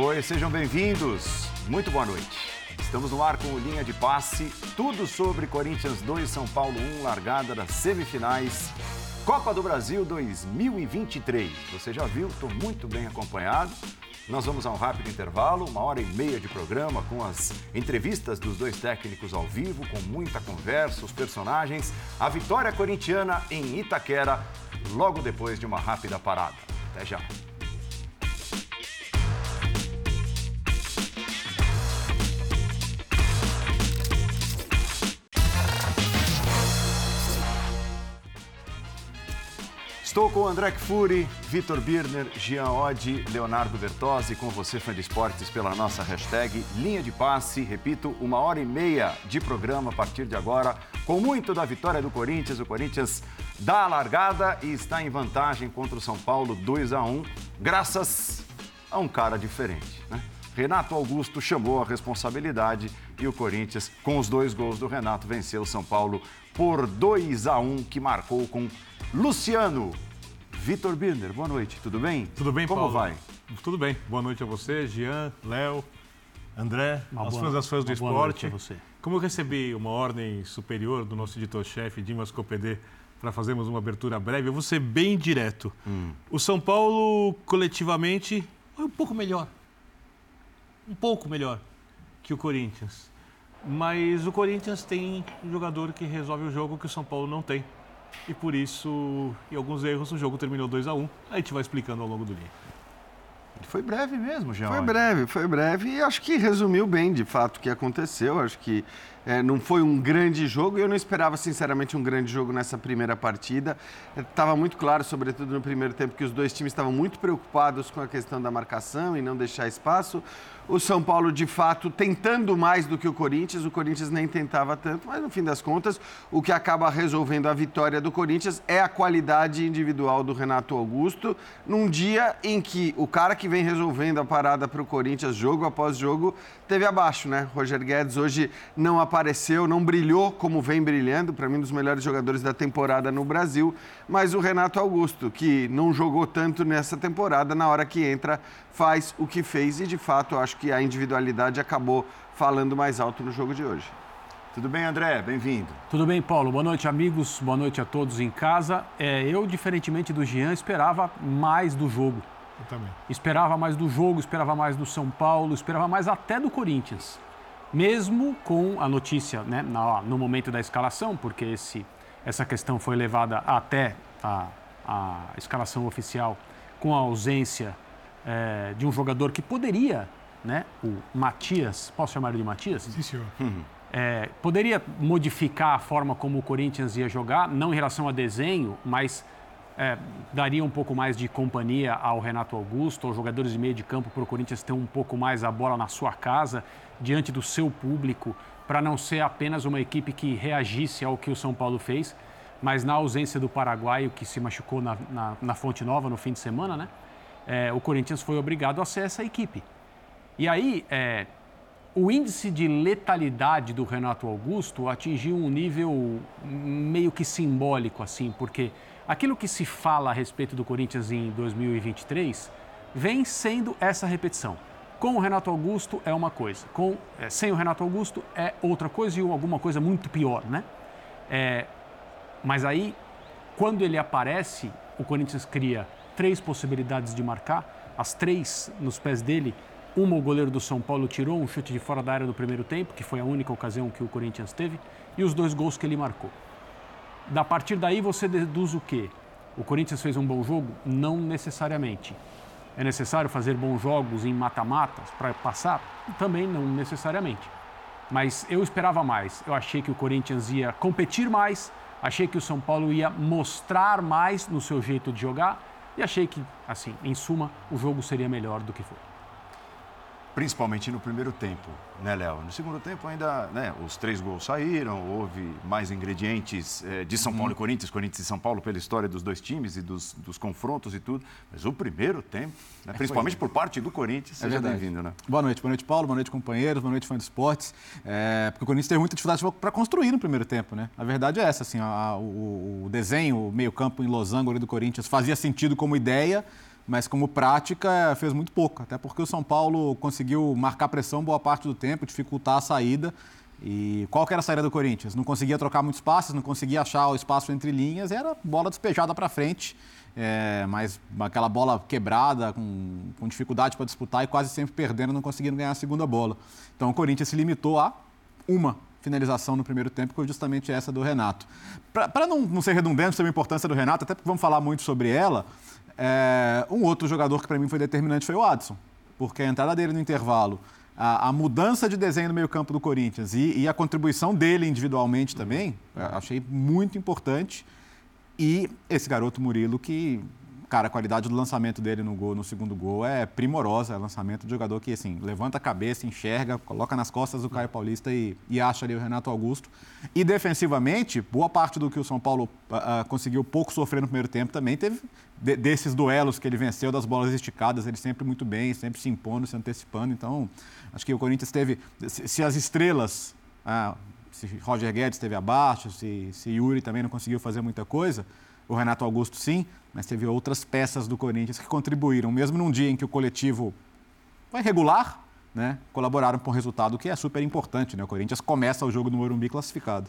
Oi, sejam bem-vindos. Muito boa noite. Estamos no ar com o Linha de Passe, tudo sobre Corinthians 2, São Paulo 1, largada das semifinais. Copa do Brasil 2023. Você já viu, estou muito bem acompanhado. Nós vamos a um rápido intervalo, uma hora e meia de programa com as entrevistas dos dois técnicos ao vivo, com muita conversa, os personagens, a vitória corintiana em Itaquera, logo depois de uma rápida parada. Até já. Estou com André Kfouri, Vitor Birner, Jean Oddi, Leonardo Bertozzi, com você, fã de esportes, pela nossa hashtag Linha de Passe. Repito, uma hora e meia de programa a partir de agora, com muito da vitória do Corinthians. O Corinthians dá a largada e está em vantagem contra o São Paulo 2 a 1 graças a um cara diferente. Né? Renato Augusto chamou a responsabilidade e o Corinthians, com os dois gols do Renato, venceu o São Paulo por 2 a 1 que marcou com Luciano Vitor Birner, boa noite, tudo bem? Tudo bem, Como Paulo? vai? Tudo bem. Boa noite a você, Jean, Léo, André, Uma aos boa- fãs das fãs do uma boa esporte. noite a você. Como eu recebi uma ordem superior do nosso editor-chefe, Dimas Copedê, para fazermos uma abertura breve, eu vou ser bem direto. Hum. O São Paulo, coletivamente, foi um pouco melhor. Um pouco melhor que o Corinthians. Mas o Corinthians tem um jogador que resolve o jogo que o São Paulo não tem. E por isso, em alguns erros, o jogo terminou 2 a 1 A gente vai explicando ao longo do dia. Foi breve mesmo, Jean. Foi breve, foi breve e acho que resumiu bem de fato o que aconteceu. Acho que é, não foi um grande jogo eu não esperava sinceramente um grande jogo nessa primeira partida. Estava muito claro, sobretudo no primeiro tempo, que os dois times estavam muito preocupados com a questão da marcação e não deixar espaço. O São Paulo, de fato, tentando mais do que o Corinthians, o Corinthians nem tentava tanto, mas no fim das contas, o que acaba resolvendo a vitória do Corinthians é a qualidade individual do Renato Augusto, num dia em que o cara que vem resolvendo a parada para o Corinthians, jogo após jogo, teve abaixo, né? Roger Guedes hoje não apareceu, não brilhou como vem brilhando, para mim, um dos melhores jogadores da temporada no Brasil, mas o Renato Augusto, que não jogou tanto nessa temporada, na hora que entra, faz o que fez e, de fato, acho que a individualidade acabou falando mais alto no jogo de hoje. Tudo bem, André? Bem-vindo. Tudo bem, Paulo? Boa noite, amigos. Boa noite a todos em casa. É, eu, diferentemente do Jean, esperava mais do jogo. Eu também. Esperava mais do jogo, esperava mais do São Paulo, esperava mais até do Corinthians. Mesmo com a notícia né, na- no momento da escalação, porque esse, essa questão foi levada até a, a escalação oficial com a ausência é, de um jogador que poderia, né, o Matias, posso chamar ele de Matias? Sim, senhor. É, poderia modificar a forma como o Corinthians ia jogar, não em relação a desenho, mas é, daria um pouco mais de companhia ao Renato Augusto, aos jogadores de meio de campo, para o Corinthians ter um pouco mais a bola na sua casa, diante do seu público, para não ser apenas uma equipe que reagisse ao que o São Paulo fez, mas na ausência do paraguaio que se machucou na, na, na Fonte Nova no fim de semana, né? É, o Corinthians foi obrigado a ser essa equipe. E aí, é, o índice de letalidade do Renato Augusto atingiu um nível meio que simbólico, assim, porque aquilo que se fala a respeito do Corinthians em 2023 vem sendo essa repetição. Com o Renato Augusto é uma coisa, com, é, sem o Renato Augusto é outra coisa e alguma coisa muito pior, né? É, mas aí, quando ele aparece, o Corinthians cria três possibilidades de marcar, as três nos pés dele. Uma o goleiro do São Paulo tirou, um chute de fora da área no primeiro tempo, que foi a única ocasião que o Corinthians teve, e os dois gols que ele marcou. Da partir daí você deduz o quê? O Corinthians fez um bom jogo? Não necessariamente. É necessário fazer bons jogos em mata-matas para passar? Também não necessariamente. Mas eu esperava mais. Eu achei que o Corinthians ia competir mais, achei que o São Paulo ia mostrar mais no seu jeito de jogar e achei que, assim, em suma, o jogo seria melhor do que foi. Principalmente no primeiro tempo, né, Léo? No segundo tempo ainda, né, os três gols saíram, houve mais ingredientes eh, de São Paulo e Corinthians, Corinthians e São Paulo pela história dos dois times e dos, dos confrontos e tudo. Mas o primeiro tempo, né, principalmente por parte do Corinthians, seja verdade. bem-vindo, né? Boa noite, boa noite, Paulo, boa noite, companheiros, boa noite, fã de esportes. É, porque o Corinthians teve muita dificuldade para construir no primeiro tempo, né? A verdade é essa, assim, a- o, o desenho, o meio-campo em losango ali do Corinthians fazia sentido como ideia, mas como prática fez muito pouco, até porque o São Paulo conseguiu marcar pressão boa parte do tempo, dificultar a saída. E qual que era a saída do Corinthians? Não conseguia trocar muitos passes, não conseguia achar o espaço entre linhas, era bola despejada para frente, é, mas aquela bola quebrada, com, com dificuldade para disputar e quase sempre perdendo, não conseguindo ganhar a segunda bola. Então o Corinthians se limitou a uma finalização no primeiro tempo, que foi justamente essa do Renato. Para não, não ser redundante sobre a importância do Renato, até porque vamos falar muito sobre ela, é, um outro jogador que para mim foi determinante foi o Adson, porque a entrada dele no intervalo, a, a mudança de desenho no meio-campo do Corinthians e, e, a contribuição dele individualmente também, achei muito importante. E esse garoto Murilo que Cara, a qualidade do lançamento dele no gol, no segundo gol é primorosa. É lançamento de jogador que, assim, levanta a cabeça, enxerga, coloca nas costas do Caio Paulista e, e acha ali o Renato Augusto. E defensivamente, boa parte do que o São Paulo uh, conseguiu pouco sofrer no primeiro tempo também teve de, desses duelos que ele venceu, das bolas esticadas, ele sempre muito bem, sempre se impondo, se antecipando. Então, acho que o Corinthians teve. Se, se as estrelas. Uh, se Roger Guedes esteve abaixo, se, se Yuri também não conseguiu fazer muita coisa, o Renato Augusto sim, mas teve outras peças do Corinthians que contribuíram, mesmo num dia em que o coletivo foi regular, né, colaboraram com o resultado que é super importante. Né? O Corinthians começa o jogo no Morumbi classificado.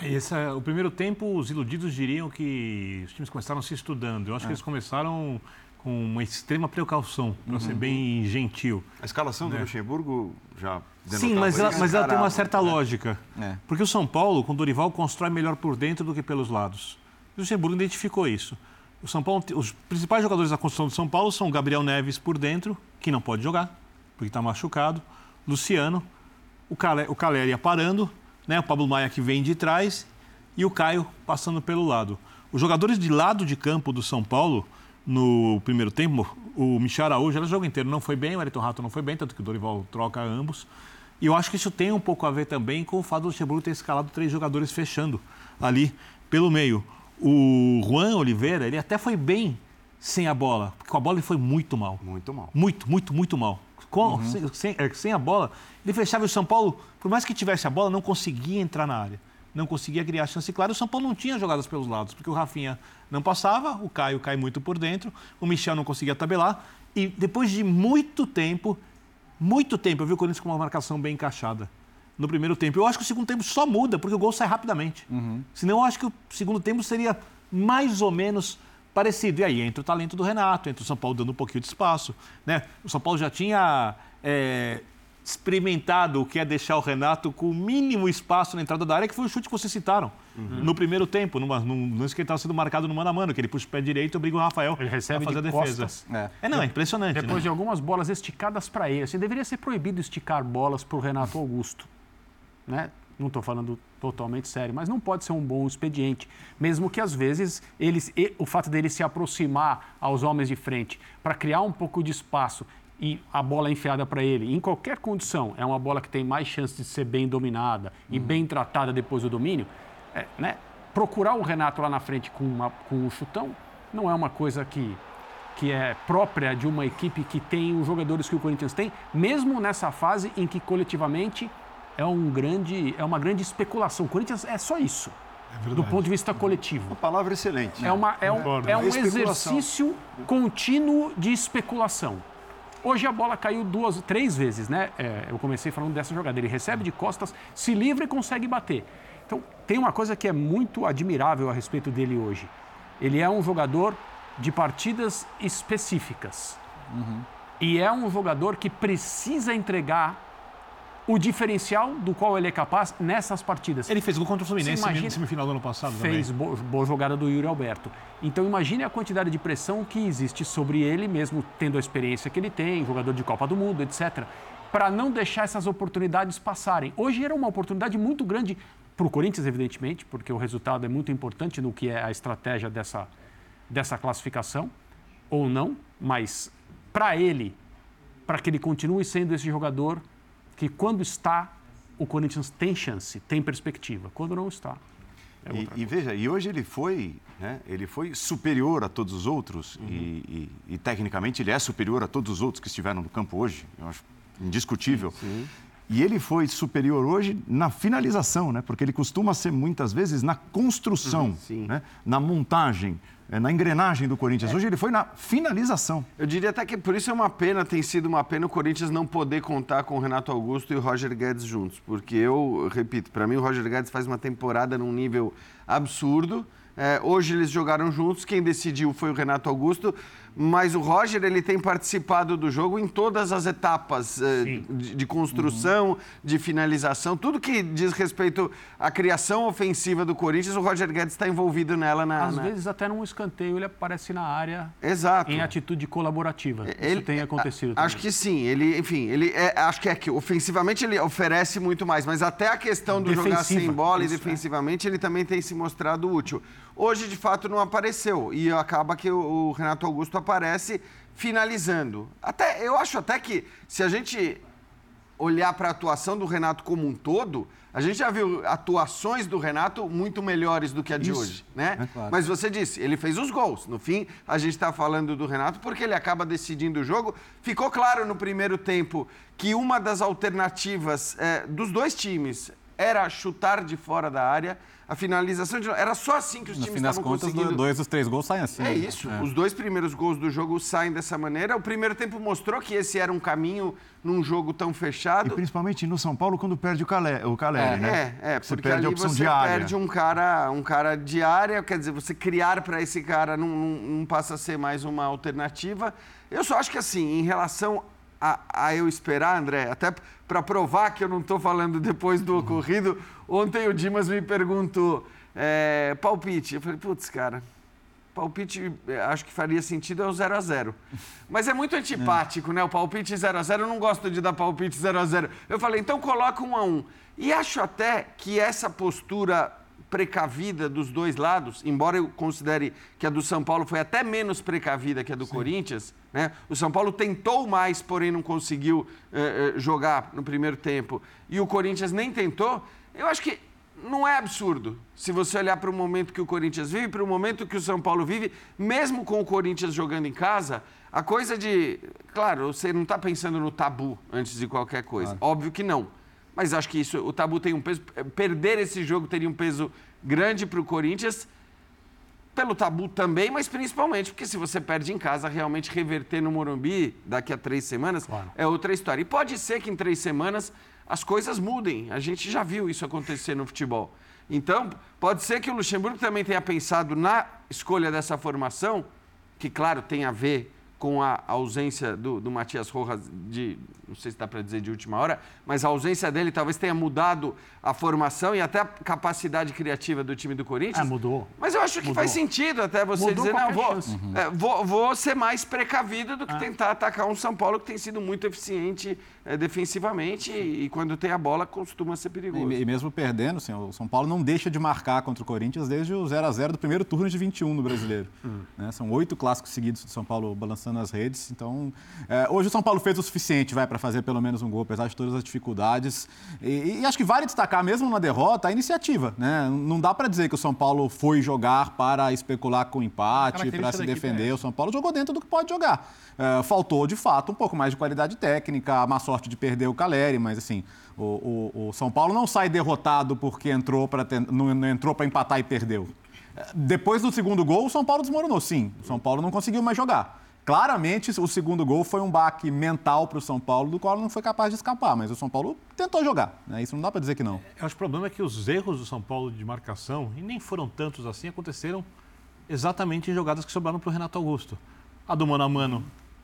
É, esse, o primeiro tempo, os iludidos diriam que os times começaram se estudando. Eu acho é. que eles começaram com uma extrema precaução, para uhum. ser bem gentil. A escalação do né? Luxemburgo já Sim, mas ela, mas ela tem uma certa lógica. É. Porque o São Paulo, com o Dorival, constrói melhor por dentro do que pelos lados. O Luxemburgo identificou isso. O São Paulo, os principais jogadores da construção do São Paulo são Gabriel Neves por dentro, que não pode jogar, porque está machucado, Luciano, o, Calé, o parando, né, o Pablo Maia que vem de trás e o Caio passando pelo lado. Os jogadores de lado de campo do São Paulo, no primeiro tempo, o Michel Araújo, o jogo inteiro não foi bem, o Ayrton Rato não foi bem, tanto que o Dorival troca ambos. E eu acho que isso tem um pouco a ver também com o fato do Luxemburgo ter escalado três jogadores fechando ali pelo meio. O Juan Oliveira, ele até foi bem sem a bola, porque com a bola ele foi muito mal. Muito mal. Muito, muito, muito mal. Com, uhum. sem, sem, é, sem, a bola, ele fechava o São Paulo, por mais que tivesse a bola, não conseguia entrar na área. Não conseguia criar chance clara. O São Paulo não tinha jogadas pelos lados, porque o Rafinha não passava, o Caio cai muito por dentro, o Michel não conseguia tabelar. E depois de muito tempo, muito tempo, eu vi o Corinthians com uma marcação bem encaixada no primeiro tempo. Eu acho que o segundo tempo só muda, porque o gol sai rapidamente. Uhum. Senão, eu acho que o segundo tempo seria mais ou menos parecido. E aí entra o talento do Renato, entra o São Paulo dando um pouquinho de espaço. Né? O São Paulo já tinha é, experimentado o que é deixar o Renato com o mínimo espaço na entrada da área, que foi o chute que vocês citaram uhum. no primeiro tempo, numa, num lance que ele estava sendo marcado no mano a mano, que ele puxa o pé direito e obriga o Rafael ele recebe a fazer de a defesa. É. é. não, é impressionante. Depois né? de algumas bolas esticadas para ele. Assim, deveria ser proibido esticar bolas para o Renato Augusto né? não estou falando totalmente sério, mas não pode ser um bom expediente, mesmo que às vezes eles, o fato dele se aproximar aos homens de frente para criar um pouco de espaço e a bola é enfiada para ele, em qualquer condição, é uma bola que tem mais chance de ser bem dominada e uhum. bem tratada depois do domínio, é, né? procurar o Renato lá na frente com, uma, com um chutão não é uma coisa que, que é própria de uma equipe que tem os jogadores que o Corinthians tem, mesmo nessa fase em que coletivamente é, um grande, é uma grande especulação. O Corinthians é só isso. É do ponto de vista coletivo. Uma palavra excelente. É, uma, é um, é um exercício contínuo de especulação. Hoje a bola caiu duas, três vezes, né? É, eu comecei falando dessa jogada. Ele recebe de costas, se livra e consegue bater. Então, tem uma coisa que é muito admirável a respeito dele hoje. Ele é um jogador de partidas específicas. Uhum. E é um jogador que precisa entregar o diferencial do qual ele é capaz nessas partidas. Ele fez gol contra o Fluminense imagina, semifinal do ano passado Fez boa, boa jogada do Yuri Alberto. Então imagine a quantidade de pressão que existe sobre ele, mesmo tendo a experiência que ele tem, jogador de Copa do Mundo, etc., para não deixar essas oportunidades passarem. Hoje era uma oportunidade muito grande para o Corinthians, evidentemente, porque o resultado é muito importante no que é a estratégia dessa, dessa classificação, ou não, mas para ele, para que ele continue sendo esse jogador que quando está, o Corinthians tem chance, tem perspectiva. Quando não está. É e, e, veja, e hoje ele foi, né, ele foi superior a todos os outros uhum. e, e, e, tecnicamente ele é superior a todos os outros que estiveram no campo hoje. Eu acho indiscutível. Sim. E ele foi superior hoje na finalização, né? Porque ele costuma ser muitas vezes na construção, Sim. né? na montagem, eh, na engrenagem do Corinthians. Hoje ele foi na finalização. Eu diria até que por isso é uma pena, tem sido uma pena o Corinthians não poder contar com o Renato Augusto e o Roger Guedes juntos. Porque eu, repito, para mim o Roger Guedes faz uma temporada num nível absurdo. É, hoje eles jogaram juntos, quem decidiu foi o Renato Augusto, mas o Roger ele tem participado do jogo em todas as etapas é, de, de construção, de finalização, tudo que diz respeito à criação ofensiva do Corinthians, o Roger Guedes está envolvido nela na. Às na- vezes, até num escanteio, ele aparece na área Exato. em atitude colaborativa. Isso tem acontecido. a- Acho também. que sim. Ele, enfim, ele é- acho que é que ofensivamente ele oferece muito mais, mas até a questão do jogar Defensiva, sem bola e isso, é. defensivamente ele também tem se mostrado útil. Hoje, de fato, não apareceu e acaba que o, o Renato Augusto aparece finalizando. Até eu acho até que se a gente olhar para a atuação do Renato como um todo, a gente já viu atuações do Renato muito melhores do que a de Isso. hoje, né? É claro. Mas você disse, ele fez os gols. No fim, a gente está falando do Renato porque ele acaba decidindo o jogo. Ficou claro no primeiro tempo que uma das alternativas eh, dos dois times era chutar de fora da área. A finalização de... era só assim que os No times fim das estavam contas, conseguindo. dois dos três gols saem assim. É né? isso. Os dois primeiros gols do jogo saem dessa maneira. O primeiro tempo mostrou que esse era um caminho num jogo tão E fechado. principalmente no São Paulo, quando perde o, Calé, o Caleri, né? É, é, Você porque perde ali a opção você de área. perde um cara, um cara de área, quer dizer, você criar para esse cara não, não, não passa a ser mais uma alternativa. Eu só acho que assim, em relação a, a eu esperar, André, até para provar que eu não estou falando depois do ocorrido, ontem o Dimas me perguntou, é, palpite. Eu falei, putz, cara, palpite eh, acho que faria sentido é o 0 a 0 Mas é muito antipático, né? O palpite 0 a 0 eu não gosto de dar palpite 0 a 0 Eu falei, então coloca 1 a 1 E acho até que essa postura precavida dos dois lados, embora eu considere que a do São Paulo foi até menos precavida que a do Corinthians, né? O São Paulo tentou mais, porém não conseguiu eh, eh, jogar no primeiro tempo, e o Corinthians nem tentou. Eu acho que não é absurdo. Se você olhar para o momento que o Corinthians vive, para o momento que o São Paulo vive, mesmo com o Corinthians jogando em casa, a coisa de. Claro, você não está pensando no tabu antes de qualquer coisa. Óbvio que não. Mas acho que isso, o tabu tem um peso. Perder esse jogo teria um peso grande para o Corinthians, pelo tabu também, mas principalmente porque se você perde em casa, realmente reverter no Morumbi daqui a três semanas é outra história. E pode ser que em três semanas as coisas mudem. A gente já viu isso acontecer no futebol. Então, pode ser que o Luxemburgo também tenha pensado na escolha dessa formação, que, claro, tem a ver com a ausência do, do Matias Rojas de, não sei se dá para dizer de última hora, mas a ausência dele talvez tenha mudado a formação e até a capacidade criativa do time do Corinthians. Ah, mudou. Mas eu acho que Mudou. faz sentido até você Mudou dizer, não, vou, chance. é, vou, vou ser mais precavido do que Ah. tentar atacar um São Paulo que tem sido muito eficiente é, defensivamente e, e quando tem a bola costuma ser perigoso. E, e mesmo perdendo, assim, o São Paulo não deixa de marcar contra o Corinthians desde o 0 a 0 do primeiro turno de 21 no Brasileiro. Né? São oito clássicos seguidos do São Paulo balançando as redes. Então, é, hoje o São Paulo fez o suficiente, vai, para fazer pelo menos um gol, apesar de todas as dificuldades. E, e acho que vale destacar, mesmo na derrota, a iniciativa. Né? Não dá para dizer que o São Paulo foi jogar para especular com empate, para se equipe é defender. O São Paulo jogou dentro do que pode jogar. É, faltou, de fato, um pouco mais de qualidade técnica, a má sorte de perder o Caleri, mas assim, o, o- o São Paulo não sai derrotado porque entrou para não, não entrou para empatar e perdeu. Depois do segundo gol, o São Paulo desmoronou, sim. O São Paulo não conseguiu mais jogar. Claramente, o segundo gol foi um baque mental para o São Paulo, do qual não foi capaz de escapar, mas o São Paulo tentou jogar. Né? Isso não dá para dizer que não. Acho que o problema é que os erros do São Paulo de marcação, e nem foram tantos assim, aconteceram exatamente em jogadas que sobraram para o Renato Augusto. A do mano a mano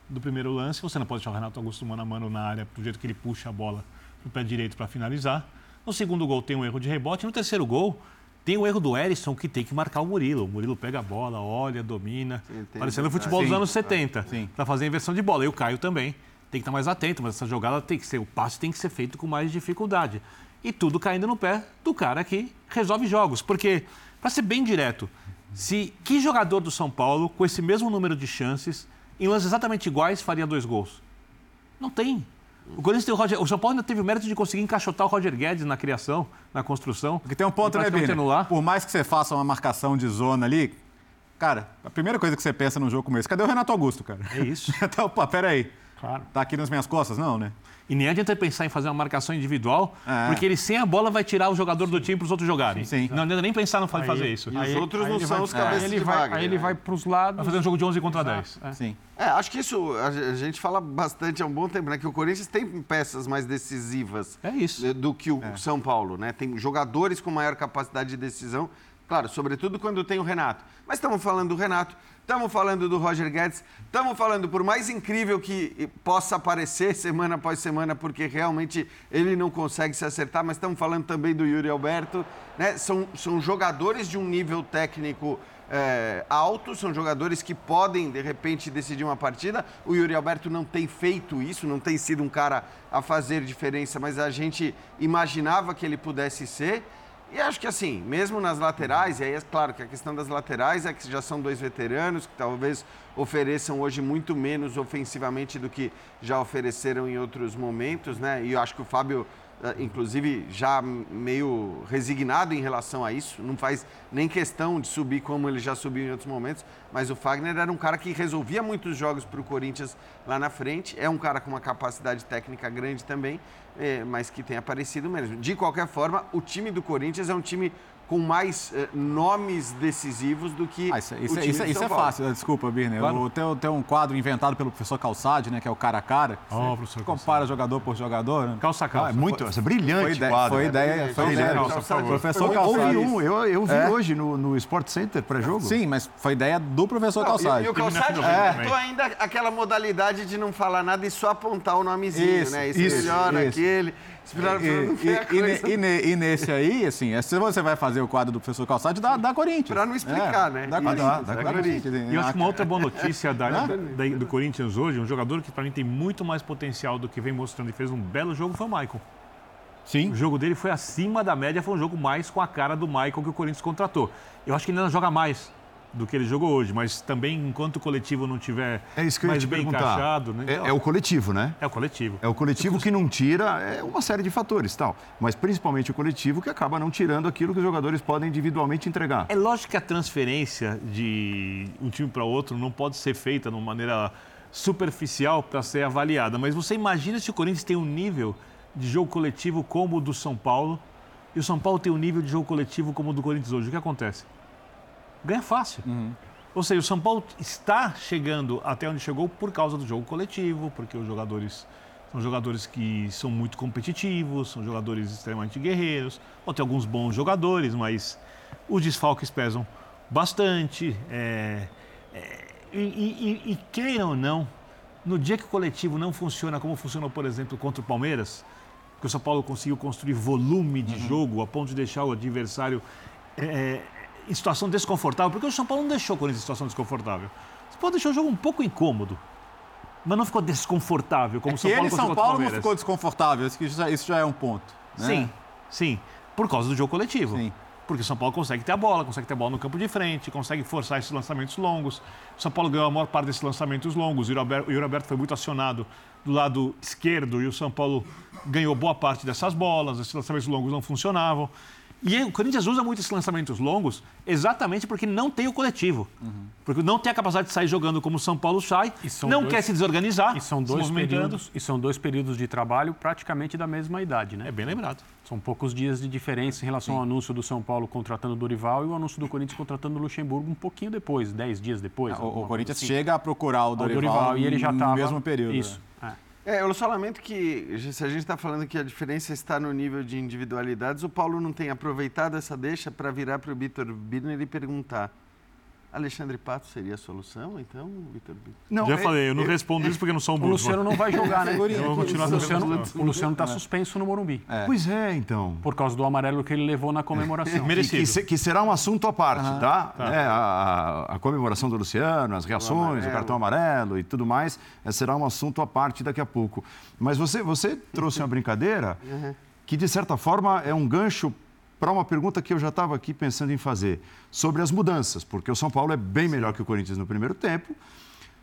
do primeiro lance, você não pode deixar o Renato Augusto mano a mano na área do jeito que ele puxa a bola no pé direito para finalizar. No segundo gol tem um erro de rebote. No terceiro gol tem o erro do Erisson que tem que marcar o Murilo. O Murilo pega a bola, olha, domina. Parecendo o detalhe. futebol dos Sim. anos 70. Sim. Para fazer a inversão de bola. E o Caio também tem que estar mais atento, mas essa jogada tem que ser, o passe tem que ser feito com mais dificuldade. E tudo caindo no pé do cara que resolve jogos. Porque, para ser bem direto, se que jogador do São Paulo, com esse mesmo número de chances, em lances exatamente iguais, faria dois gols? Não tem. O Corinthians tem o Roger, o São Paulo ainda teve o mérito de conseguir encaixotar o Roger Guedes na criação, na construção. Porque tem um ponto, né, anular. Por mais que você faça uma marcação de zona ali, cara, a primeira coisa que você pensa num jogo como esse, cadê o Renato Augusto, cara? É isso. Então, pô, peraí. Claro. Tá aqui nas minhas costas? Não, né? E nem adianta pensar em fazer uma marcação individual, É. porque ele sem a bola vai tirar o jogador do time para os outros jogarem. Sim. Não adianta nem pensar Aí- fazer isso. E Vai os outros não ele são vai- os cabeças aí ele de vai, Wagner, Aí ele vai para os lados. fazer um jogo de 11 contra 10. É. Sim. É, acho que isso a gente fala bastante há um bom tempo, né? Que o Corinthians tem peças mais decisivas É isso. do que o São Paulo, né? Tem jogadores com maior capacidade de decisão, claro, sobretudo quando tem o Renato. Mas estamos falando do Renato, estamos falando do Roger Guedes, estamos falando, por mais incrível que possa parecer semana após semana, porque realmente ele não consegue se acertar, mas estamos falando também do Yuri Alberto, né? São, são jogadores de um nível técnico é, alto, são jogadores que podem, de repente, decidir uma partida. O Yuri Alberto não tem feito isso, não tem sido um cara a fazer diferença, mas a gente imaginava que ele pudesse ser. E acho que assim, mesmo nas laterais, e aí é claro que a questão das laterais é que já são dois veteranos que talvez ofereçam hoje muito menos ofensivamente do que já ofereceram em outros momentos, né? E eu acho que o Fábio inclusive já meio resignado em relação a isso, não faz nem questão de subir como ele já subiu em outros momentos, mas o Fagner era um cara que resolvia muitos jogos para o Corinthians lá na frente, é um cara com uma capacidade técnica grande também, eh, mas que tem aparecido menos. De qualquer forma, o time do Corinthians é um time com mais eh, nomes decisivos do que Ah, isso, o isso, time isso, de isso São é Paulo. fácil, desculpa, Birner. Claro. O- Tem, tem um quadro inventado pelo professor Calçade, né, que é o cara a cara. Ó, Você professor compara jogador por jogador. Né? Calça a Ah, calça. é muito, essa é brilhante Foi ideia, quadro. foi né? ideia, foi Calçade, ideia. Calça, por favor. Professor Houve Calçade. um, eu, eu vi É. hoje no, no Sport Center pré-jogo. Sim, mas foi ideia do professor Não, Calçade. E, e o é. também. inventou ainda aquela modalidade de não falar nada e só apontar o nomezinho, Isso, né? Esse isso, melhor, isso. aquele. E, e- e e ne- e nesse aí, assim, é, se você vai fazer o quadro do professor Calçade, dá, dá Corinthians. Pra não explicar, né? Dá Isso, Corinthians. dá, Dá, dá Corinthians. E eu acho que uma outra boa notícia da- Hã? da- do Corinthians hoje, um jogador que para mim tem muito mais potencial do que vem mostrando e fez um belo jogo foi o Michael. Sim. O jogo dele foi acima da média, foi um jogo mais com a cara do Michael que o Corinthians contratou. Eu acho que ele ainda joga mais do que ele jogou hoje, mas também enquanto o coletivo não tiver É isso que eu ia mais te bem perguntar. encaixado, né? É, é o coletivo, né? É o coletivo. É o coletivo que não tira é uma série de fatores, tal. Mas principalmente o coletivo que acaba não tirando aquilo que os jogadores podem individualmente entregar. É lógico que a transferência de um time para outro não pode ser feita de uma maneira superficial para ser avaliada, mas você imagina se o Corinthians tem um nível de jogo coletivo como o do São Paulo e o São Paulo tem um nível de jogo coletivo como o do Corinthians hoje. O que acontece? Ganha fácil. Ou seja, o São Paulo está chegando até onde chegou por causa do jogo coletivo, porque os jogadores são jogadores que são muito competitivos, são jogadores extremamente guerreiros, ou tem alguns bons jogadores, mas os desfalques pesam bastante. é, é, e, e, e, queiram ou não, no dia que o coletivo não funciona como funcionou, por exemplo, contra o Palmeiras, que o São Paulo conseguiu construir volume de jogo a ponto de deixar o adversário é, em situação desconfortável, porque o São Paulo não deixou o Corinthians em situação desconfortável. O São Paulo deixou o jogo um pouco incômodo, mas não ficou desconfortável como É São Paulo ele, São Paulo, não ficou desconfortável. Isso, já, é um ponto. né? Sim, sim. Por causa do jogo coletivo. Sim. Porque o São Paulo consegue ter a bola, consegue ter a bola no campo de frente, consegue forçar esses lançamentos longos. O São Paulo ganhou a maior parte desses lançamentos longos. O Yuri Alberto foi muito acionado do lado esquerdo e o São Paulo ganhou boa parte dessas bolas. Esses lançamentos longos não funcionavam. E o Corinthians usa muito esses lançamentos longos exatamente porque não tem o coletivo. Porque não tem a capacidade de sair jogando como o São Paulo sai, E são não dois- quer se desorganizar, E são, dois períodos, e são dois períodos de trabalho praticamente da mesma idade, né? É bem lembrado. São poucos dias de diferença em relação ao anúncio do São Paulo contratando o Dorival e o anúncio do Corinthians contratando o Luxemburgo um pouquinho depois, dez dias depois. O, o Corinthians assim. chega a procurar o Ao Dorival, e ele já no estava mesmo período. Isso. né? é. É, eu só lamento que, se a gente está falando que a diferença está no nível de individualidades, o Paulo não tem aproveitado essa deixa para virar para o Vitor Birner e perguntar: Alexandre Pato seria a solução, então, Vitor? Não, Já é- falei, eu não respondo isso porque eu não sou um O. Luciano não vai jogar, né? Eu vou continuar o Luciano, o Luciano está suspenso no Morumbi. Pois é, então. Por causa do amarelo que ele levou na comemoração. Que, Merecido. que se- que será um assunto à parte, tá? É, a, a- comemoração do Luciano, as reações, o, amarelo. cartão amarelo e tudo mais, é, será um assunto à parte daqui a pouco. Mas você, você trouxe uma brincadeira que, de certa forma, é um gancho para uma pergunta que eu já estava aqui pensando em fazer, sobre as mudanças, porque o São Paulo é bem melhor que o Corinthians no primeiro tempo.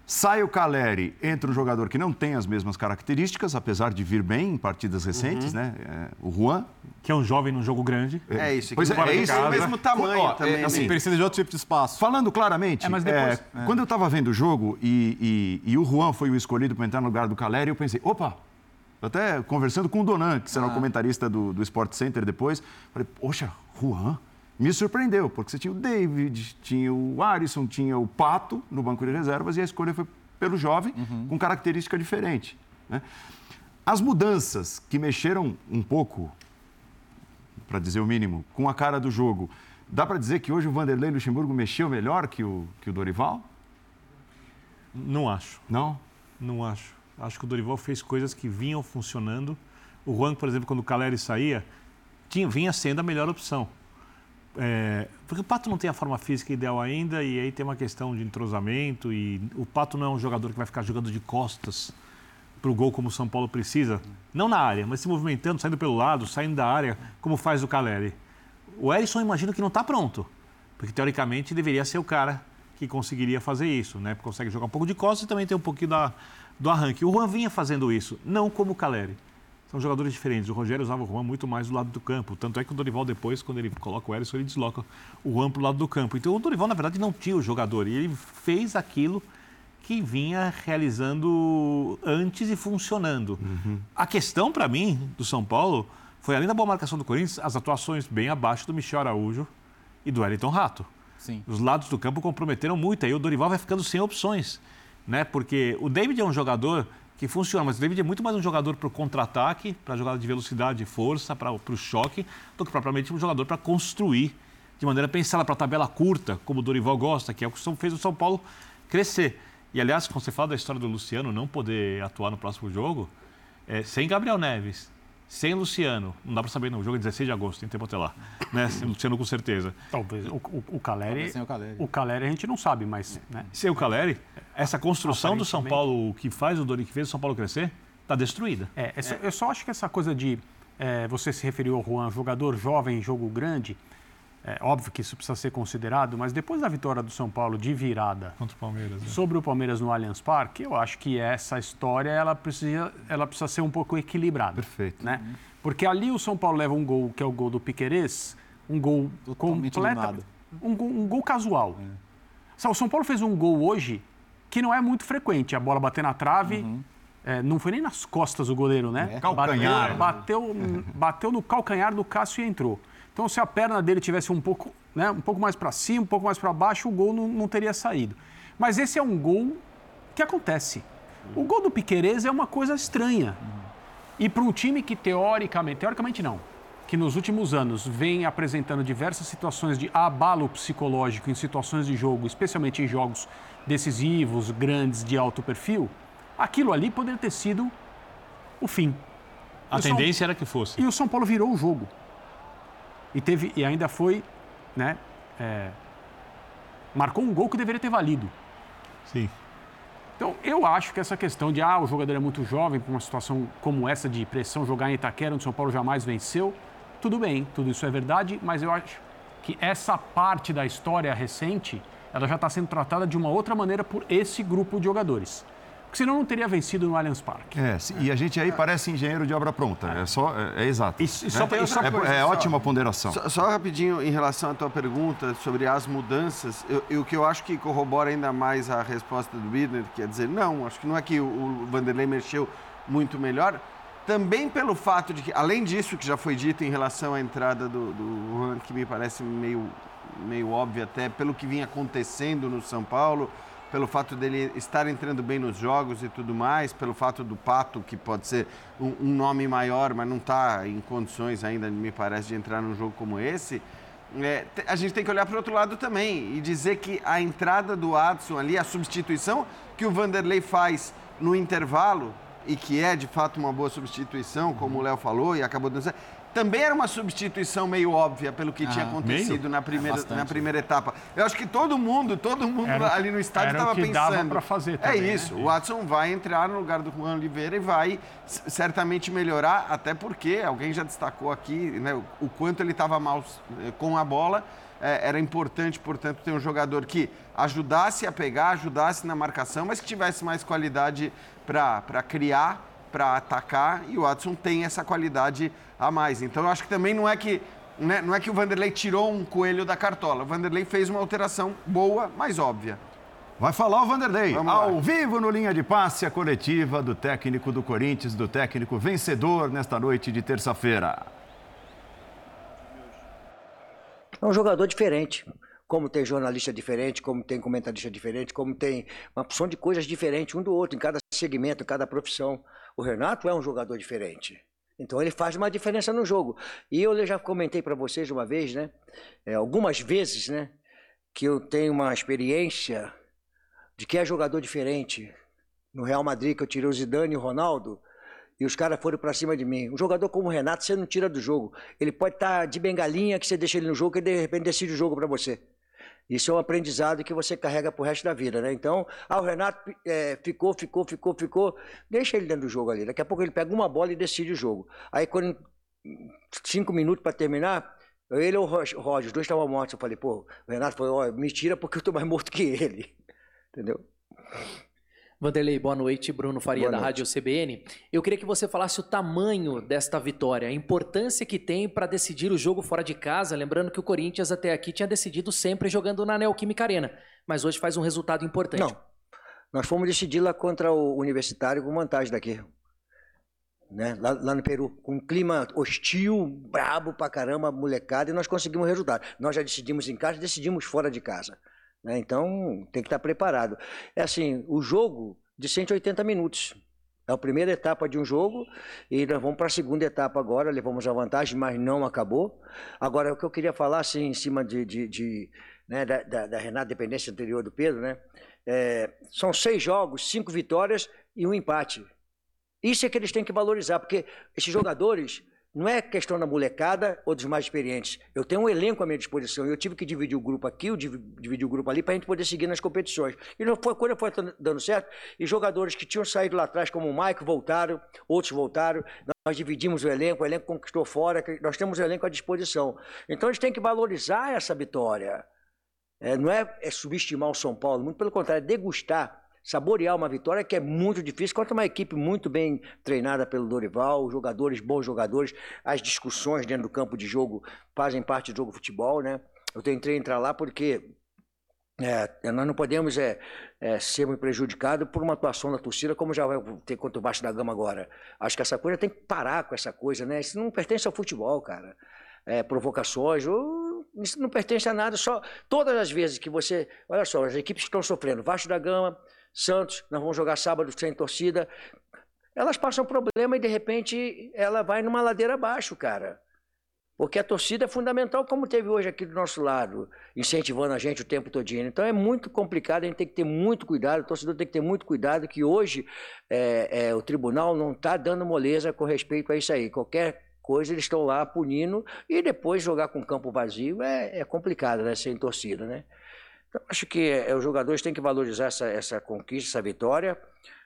Sai o Caleri, entra um jogador que não tem as mesmas características, apesar de vir bem em partidas recentes, né? É, o Juan, Que é um jovem num jogo grande. É isso, Pois que é, é tem isso. o mesmo tamanho Ó, é, também. assim, né? Precisa de outro tipo de espaço. Falando claramente, É, mas depois- é, quando eu estava vendo o jogo e, e- e o Juan foi o escolhido para entrar no lugar do Caleri, eu pensei, opa, Até conversando com o Donan, que será o comentarista do, do Sport Center depois, falei, poxa, Juan, me surpreendeu, porque você tinha o David, tinha o Arisson, tinha o Pato no banco de reservas e a escolha foi pelo jovem, com característica diferente. Né? As mudanças que mexeram um pouco, para dizer o mínimo, com a cara do jogo, dá para dizer que hoje o Vanderlei Luxemburgo mexeu melhor que o, que o Dorival? Não acho. Não? Não acho. Acho que o Dorival fez coisas que vinham funcionando. O Juan, por exemplo, quando o Caleri saía, tinha, vinha sendo a melhor opção. É, porque o Pato não tem a forma física ideal ainda e aí tem uma questão de entrosamento e o Pato não é um jogador que vai ficar jogando de costas para o gol como o São Paulo precisa. Não na área, mas se movimentando, saindo pelo lado, saindo da área, como faz o Caleri. O Erisson, imagino que não está pronto, porque teoricamente deveria ser o cara que conseguiria fazer isso, né? Consegue jogar um pouco de costas e também tem um pouquinho da, do arranque. O Juan vinha fazendo isso, não como o Caleri. São jogadores diferentes. O Rogério usava o Juan muito mais do lado do campo. Tanto é que o Dorival, depois, quando ele coloca o Erisson, ele desloca o Juan para o lado do campo. Então, o Dorival, na verdade, não tinha o jogador. E ele fez aquilo que vinha realizando antes e funcionando. Uhum. A questão, para mim, do São Paulo, foi, além da boa marcação do Corinthians, as atuações bem abaixo do Michel Araújo e do Wellington Rato. Sim. Os lados do campo comprometeram muito. Aí o Dorival vai ficando sem opções. Né? Porque o David é um jogador que funciona, mas o David é muito mais um jogador para o contra-ataque, para jogada de velocidade e força, para o choque, do que propriamente um jogador para construir de maneira pensada para a tabela curta, como o Dorival gosta, que é o que fez o São Paulo crescer. E, aliás, quando você fala da história do Luciano não poder atuar no próximo jogo, é, sem Gabriel Neves, sem Luciano, não dá para saber, não. O jogo é 16 de agosto, tem tempo até lá. Né? Sem Luciano, com certeza. Talvez. O, o, o Caleri. Sem o Caleri. O Caleri a gente não sabe, mas. Né? Sem o Caleri, essa construção do São Paulo, que faz o Dori, que fez o São Paulo crescer, está destruída. É, é só, eu só acho que essa coisa de. É, você se referiu ao Juan, jogador jovem, jogo grande. É óbvio que isso precisa ser considerado, mas depois da vitória do São Paulo de virada contra o Palmeiras, né? sobre o Palmeiras no Allianz Parque, eu acho que essa história ela precisa, ela precisa ser um pouco equilibrada. Perfeito. Né? Porque ali o São Paulo leva um gol que é o gol do Piquerez, um gol Totalmente completo, um gol, um gol casual. É. O São Paulo fez um gol hoje que não é muito frequente, a bola bater na trave. Uhum. É, não foi nem nas costas o goleiro, né? É. Calcanhar. Bateu, bateu, bateu no calcanhar do Cássio e entrou. Então, se a perna dele tivesse um pouco, né, um pouco mais para cima, um pouco mais para baixo, o gol não, não, teria saído. Mas esse é um gol que acontece. O gol do Piquerez é uma coisa estranha. E para um time que teoricamente, teoricamente não, que nos últimos anos vem apresentando diversas situações de abalo psicológico em situações de jogo, especialmente em jogos decisivos, grandes, de alto perfil, aquilo ali poderia ter sido o fim. A e tendência São... era que fosse. E o São Paulo virou o jogo e, teve, e ainda foi, né, é, marcou um gol que deveria ter valido. Sim. Então, eu acho que essa questão de, ah, o jogador é muito jovem, para uma situação como essa de pressão, jogar em Itaquera, onde o São Paulo jamais venceu, tudo bem, tudo isso é verdade, mas eu acho que essa parte da história recente, ela já está sendo tratada de uma outra maneira por esse grupo de jogadores. Porque senão não teria vencido no Allianz Parque. É, e a gente aí parece engenheiro de obra pronta. É só, é, é exato. Isso, né? só, isso, é, é, ótima ponderação. Só, só, rapidinho em relação à tua pergunta sobre as mudanças, o que eu acho que corrobora ainda mais a resposta do Birner, quer dizer, não, acho que não é que o, o Vanderlei mexeu muito melhor, também pelo fato de que, além disso que já foi dito em relação à entrada do, do Juan, que me parece meio, meio óbvio até, pelo que vinha acontecendo no São Paulo, pelo fato dele estar entrando bem nos jogos e tudo mais, pelo fato do Pato, que pode ser um, um nome maior, mas não está em condições ainda, me parece, de entrar num jogo como esse, é, a gente tem que olhar para o outro lado também e dizer que a entrada do Adson ali, a substituição que o Vanderlei faz no intervalo, e que é de fato uma boa substituição, como o Léo falou, e acabou dando certo, também era uma substituição meio óbvia pelo que ah, tinha acontecido na primeira, é na primeira etapa. Eu acho que todo mundo, todo mundo era, ali no estádio estava pensando. para fazer é também, É isso. Né? O Watson vai entrar no lugar do Juan Oliveira e vai certamente melhorar, até porque alguém já destacou aqui né, o, o quanto ele estava mal eh, com a bola. É, era importante, portanto, ter um jogador que ajudasse a pegar, ajudasse na marcação, mas que tivesse mais qualidade para criar para atacar e o Watson tem essa qualidade a mais. Então eu acho que também não é que né, não é que o Vanderlei tirou um coelho da cartola. O Vanderlei fez uma alteração boa, mas óbvia. Vai falar o Vanderlei. Ao vivo no Linha de Passe, a coletiva do técnico do Corinthians, do técnico vencedor nesta noite de terça-feira. É um jogador diferente. Como tem jornalista diferente, como tem comentarista diferente, como tem uma opção de coisas diferentes um do outro, em cada segmento, em cada profissão. O Renato é um jogador diferente. Então ele faz uma diferença no jogo. E eu já comentei para vocês uma vez, né? É, algumas vezes, né? Que eu tenho uma experiência de que é jogador diferente. No Real Madrid, que eu tirei o Zidane e o Ronaldo, e os caras foram para cima de mim. Um jogador como o Renato, você não tira do jogo. Ele pode estar tá de bengalinha, que você deixa ele no jogo, e de repente decide o jogo para você. Isso é um aprendizado que você carrega pro resto da vida, né? Então, ah, o Renato é, ficou, ficou, ficou, ficou. Deixa ele dentro do jogo ali. Daqui a pouco ele pega uma bola e decide o jogo. Aí, quando cinco minutos para terminar, ele ou o Roger, os dois estavam mortos. Eu falei, pô, o Renato falou, ó, me tira porque eu tô mais morto que ele. Entendeu? Vanderlei, boa noite. Bruno Faria, boa da noite. Rádio CBN. Eu queria que você falasse o tamanho desta vitória, a importância que tem para decidir o jogo fora de casa. Lembrando que o Corinthians até aqui tinha decidido sempre jogando na Neoquímica Arena, mas hoje faz um resultado importante. Não. Nós fomos decidir lá contra o Universitário com vantagem daqui. Né? Lá, lá, no Peru, com um clima hostil, brabo pra caramba, molecada, e nós conseguimos resultado. Nós já decidimos em casa, decidimos fora de casa. Né? Então, tem que estar preparado. É assim, o jogo de 180 minutos. É a primeira etapa de um jogo e nós vamos para a segunda etapa agora, levamos a vantagem, mas não acabou. Agora, o que eu queria falar, assim, em cima de, de, de né, da, da, da, Renata, dependência anterior do Pedro, né? É, são seis jogos, cinco vitórias e um empate. Isso é que eles têm que valorizar, porque esses jogadores, não é questão da molecada ou dos mais experientes. Eu tenho um elenco à minha disposição eu tive que dividir o grupo aqui, eu dividir o grupo ali para a gente poder seguir nas competições. E não foi, quando foi dando certo, e jogadores que tinham saído lá atrás, como o Mike, voltaram, outros voltaram. Nós dividimos o elenco, o elenco conquistou fora, nós temos o elenco à disposição. Então eles têm que valorizar essa vitória. É, não é, é subestimar o São Paulo, muito pelo contrário, é degustar saborear uma vitória que é muito difícil contra uma equipe muito bem treinada pelo Dorival, jogadores, bons jogadores, as discussões dentro do campo de jogo fazem parte do jogo futebol, né? Eu tentei entrar lá porque é, nós não podemos é, é, ser prejudicados por uma atuação da torcida, como já vai ter contra o Baixo da Gama agora. Acho que essa coisa tem que parar com essa coisa, né? Isso não pertence ao futebol, cara. É, provocações, ou, isso não pertence a nada. Só todas as vezes que você, olha só, as equipes estão sofrendo, Vasco da Gama, Santos, nós vamos jogar sábado sem torcida. Elas passam problema e de repente ela vai numa ladeira abaixo, cara. Porque a torcida é fundamental, como teve hoje aqui do nosso lado, incentivando a gente o tempo todinho. Então é muito complicado, a gente tem que ter muito cuidado, o torcedor tem que ter muito cuidado, que hoje é, é, o tribunal não está dando moleza com respeito a isso aí. Qualquer coisa eles estão lá punindo e depois jogar com campo vazio é, é complicado, né? Sem torcida, né? Então, acho que é, os jogadores têm que valorizar essa, essa conquista, essa vitória.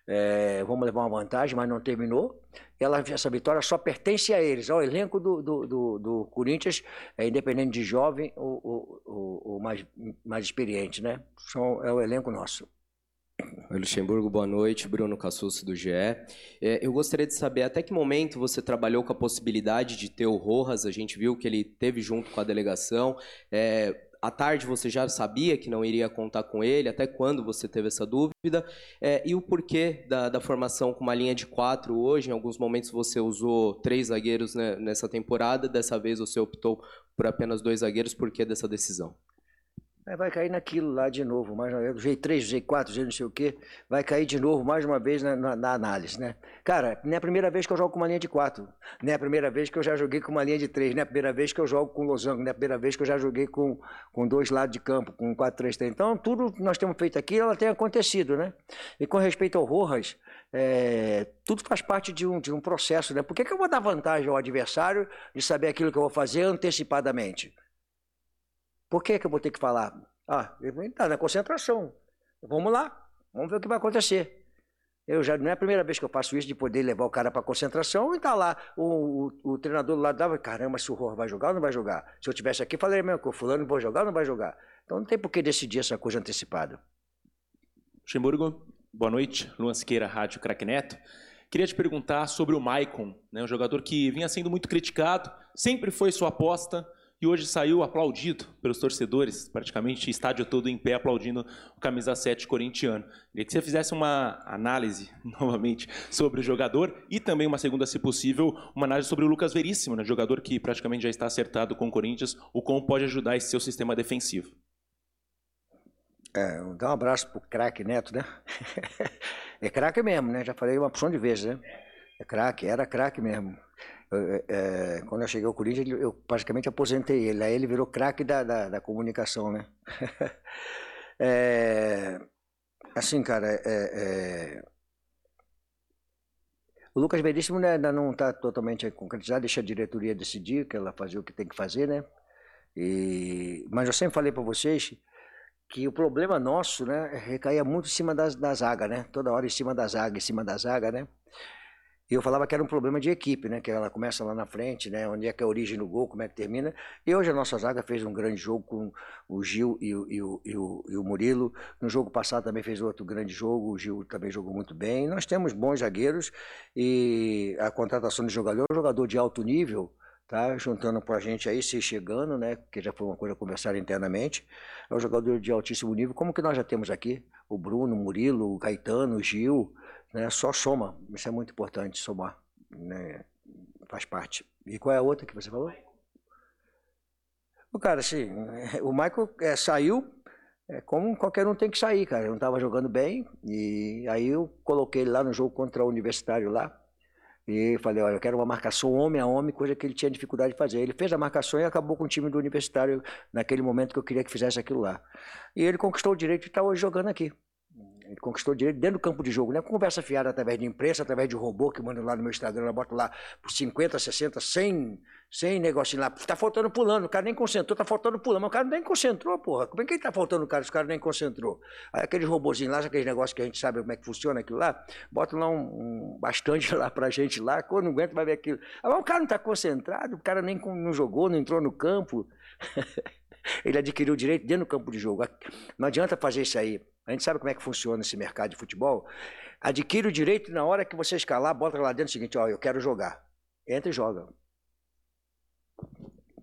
É, vamos levar uma vantagem, mas não terminou. Ela, essa vitória só pertence a eles, ao elenco do, do, do, do Corinthians, é, independente de jovem ou, ou, ou, mais, mais experiente, né? São, é o elenco nosso. Luxemburgo, boa noite. Bruno Cassucci, do GE. É, eu gostaria de saber até que momento você trabalhou com a possibilidade de ter o Rojas. A gente viu que ele teve junto com a delegação. É, à tarde você já sabia que não iria contar com ele? Até quando você teve essa dúvida? É, e o porquê da, da, formação com uma linha de quatro hoje? Em alguns momentos você usou três zagueiros né, nessa temporada, dessa vez você optou por apenas dois zagueiros. Por que dessa decisão? Vai cair naquilo lá de novo, mais uma vez, G3, G4, G não sei o quê, vai cair de novo mais uma vez na, na, na, análise, né? Cara, não é a primeira vez que eu jogo com uma linha de 4, não é a primeira vez que eu já joguei com uma linha de 3, não é a primeira vez que eu jogo com losango, não é a primeira vez que eu já joguei com, com dois lados de campo, com 4-3-3. Então, tudo que nós temos feito aqui, ela tem acontecido, né? E com respeito ao Rojas, é, tudo faz parte de um, de um processo, né? Por que, que eu vou dar vantagem ao adversário de saber aquilo que eu vou fazer antecipadamente? Por que, que eu vou ter que falar? Ah, está na concentração. Vamos lá, vamos ver o que vai acontecer. Eu já não é a primeira vez que eu faço isso de poder levar o cara para concentração e tá lá o, o, o treinador do lado dava, caramba, se o Rojas vai jogar ou não vai jogar? Se eu tivesse aqui, falaria mesmo que o fulano vai jogar ou não vai jogar? Então não tem por que decidir essa coisa antecipada. Luxemburgo, boa noite. Luan Siqueira, Rádio Crack Neto. Queria te perguntar sobre o Maicon, né, um jogador que vinha sendo muito criticado, sempre foi sua aposta, e hoje saiu aplaudido pelos torcedores, praticamente estádio todo em pé aplaudindo o camisa 7 corintiano. Queria que você fizesse uma análise, novamente, sobre o jogador e também uma segunda, se possível, uma análise sobre o Lucas Veríssimo, né, jogador que praticamente já está acertado com o Corinthians, o como pode ajudar esse seu sistema defensivo. É, dar um abraço pro craque Neto, né? é craque mesmo, né? Já falei uma opção de vezes, né? É craque, era craque mesmo. Eu, é, quando eu cheguei ao Corinthians, eu praticamente aposentei ele. Aí ele virou craque da, da, da, comunicação, né? é, assim, cara, é, é, o Lucas Veríssimo né, ainda não está totalmente concretizado, deixa a diretoria decidir, que ela fazer o que tem que fazer, né? E, mas eu sempre falei para vocês que o problema nosso, né, recaía muito em cima das, da zaga, né? Toda hora em cima da zaga, em cima da zaga, né? Eu falava que era um problema de equipe, né? Que ela começa lá na frente, né? Onde é que é a origem do gol, como é que termina. E hoje a nossa zaga fez um grande jogo com o Gil e o, e o, e o, e o Murilo. No jogo passado também fez outro grande jogo, o Gil também jogou muito bem. Nós temos bons zagueiros e a contratação de jogador, jogador de alto nível, tá juntando para a gente aí, se chegando, né, que já foi uma coisa conversada internamente, é um jogador de altíssimo nível, como que nós já temos aqui, o Bruno, o Murilo, o Caetano, o Gil, né, só soma, isso é muito importante, somar, né, faz parte. E qual é a outra que você falou? O cara, assim, o Michael é, saiu, é, como qualquer um tem que sair, cara, não estava jogando bem, e aí eu coloquei ele lá no jogo contra o Universitário lá, e falei, olha, eu quero uma marcação homem a homem, coisa que ele tinha dificuldade de fazer. Ele fez a marcação e acabou com o time do Universitário naquele momento que eu queria que fizesse aquilo lá. E ele conquistou o direito de estar hoje jogando aqui. Ele conquistou direito dentro do campo de jogo, não é conversa fiada através de imprensa, através de robô que manda lá no meu Instagram, eu boto lá por 50, 60, 100, 100 negocinho lá. Tá faltando pulando, o cara nem concentrou, tá faltando pulando, mas o cara nem concentrou, porra. Como é que ele tá faltando o cara se o cara nem concentrou? Aí aqueles robôzinhos lá, aqueles negócios que a gente sabe como é que funciona aquilo lá, bota lá um, um bastante lá pra gente lá, quando não aguenta vai ver aquilo. Ah, mas o cara não tá concentrado, o cara nem não jogou, não entrou no campo. ele adquiriu direito dentro do campo de jogo. Não adianta fazer isso aí. A gente sabe como é que funciona esse mercado de futebol. Adquire o direito na hora que você escalar, bota lá dentro o seguinte, ó, eu quero jogar. Entra e joga.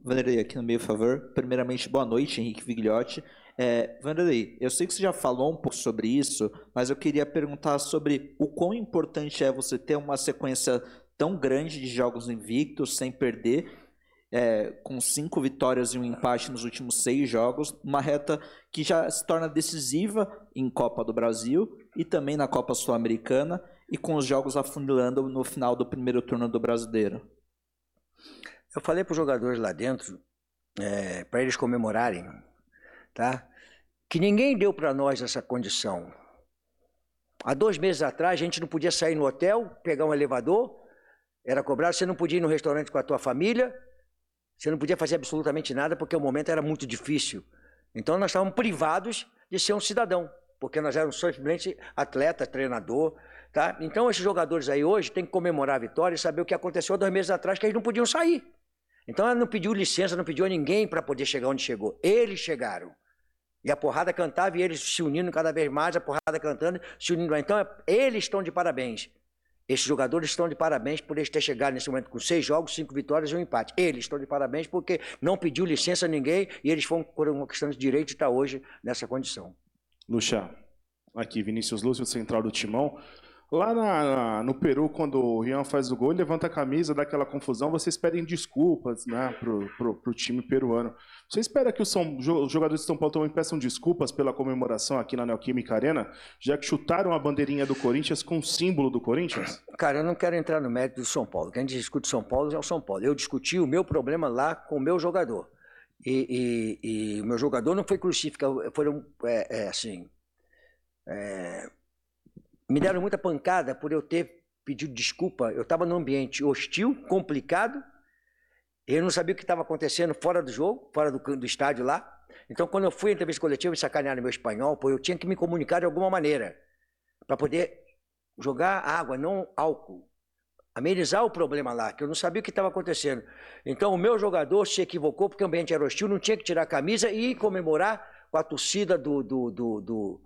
Vanderlei, aqui no meio, favor. Primeiramente, boa noite, Henrique Vigliotti. É, Vanderlei, eu sei que você já falou um pouco sobre isso, mas eu queria perguntar sobre o quão importante é você ter uma sequência tão grande de jogos invictos, sem perder, é, com cinco vitórias e um empate nos últimos seis jogos, uma reta que já se torna decisiva em Copa do Brasil e também na Copa Sul-Americana, e com os jogos afunilando no final do primeiro turno do Brasileiro. Eu falei para os jogadores lá dentro, é, para eles comemorarem, tá? que ninguém deu para nós essa condição. Há dois meses atrás, a gente não podia sair no hotel, pegar um elevador, era cobrado, você não podia ir no restaurante com a tua família, você não podia fazer absolutamente nada porque o momento era muito difícil. Então nós estávamos privados de ser um cidadão, porque nós éramos simplesmente atleta, treinador. Tá? Então esses jogadores aí hoje têm que comemorar a vitória e saber o que aconteceu dois meses atrás, que eles não podiam sair. Então ela não pediu licença, não pediu a ninguém para poder chegar onde chegou. Eles chegaram. E a porrada cantava e eles se unindo cada vez mais, a porrada cantando, se unindo. Então eles estão de parabéns. Esses jogadores estão de parabéns por eles terem chegado nesse momento com seis jogos, cinco vitórias e um empate. Eles estão de parabéns porque não pediu licença a ninguém e eles foram de direito de estar hoje nessa condição. Luxa, aqui Vinícius Lúcio, central do Timão. Lá na, na, no Peru, quando o Rian faz o gol, levanta a camisa, dá aquela confusão, vocês pedem desculpas né, pro, pro, pro time peruano. Você espera que os, São, os jogadores de São Paulo também peçam desculpas pela comemoração aqui na Neoquímica Arena, já que chutaram a bandeirinha do Corinthians com o símbolo do Corinthians? Cara, eu não quero entrar no mérito do São Paulo. Quem discute São Paulo é o São Paulo. Eu discuti o meu problema lá com o meu jogador. E, e, e o meu jogador não foi crucificado, foram, é, é, assim... É, me deram muita pancada por eu ter pedido desculpa. Eu estava num ambiente hostil, complicado. Eu não sabia o que estava acontecendo fora do jogo, fora do, do estádio lá. Então, quando eu fui à entrevista coletiva, me sacanearam meu espanhol, pô, eu tinha que me comunicar de alguma maneira para poder jogar água, não álcool. Amenizar o problema lá, que eu não sabia o que estava acontecendo. Então, o meu jogador se equivocou porque o ambiente era hostil, não tinha que tirar a camisa e comemorar com a torcida do, do, do, do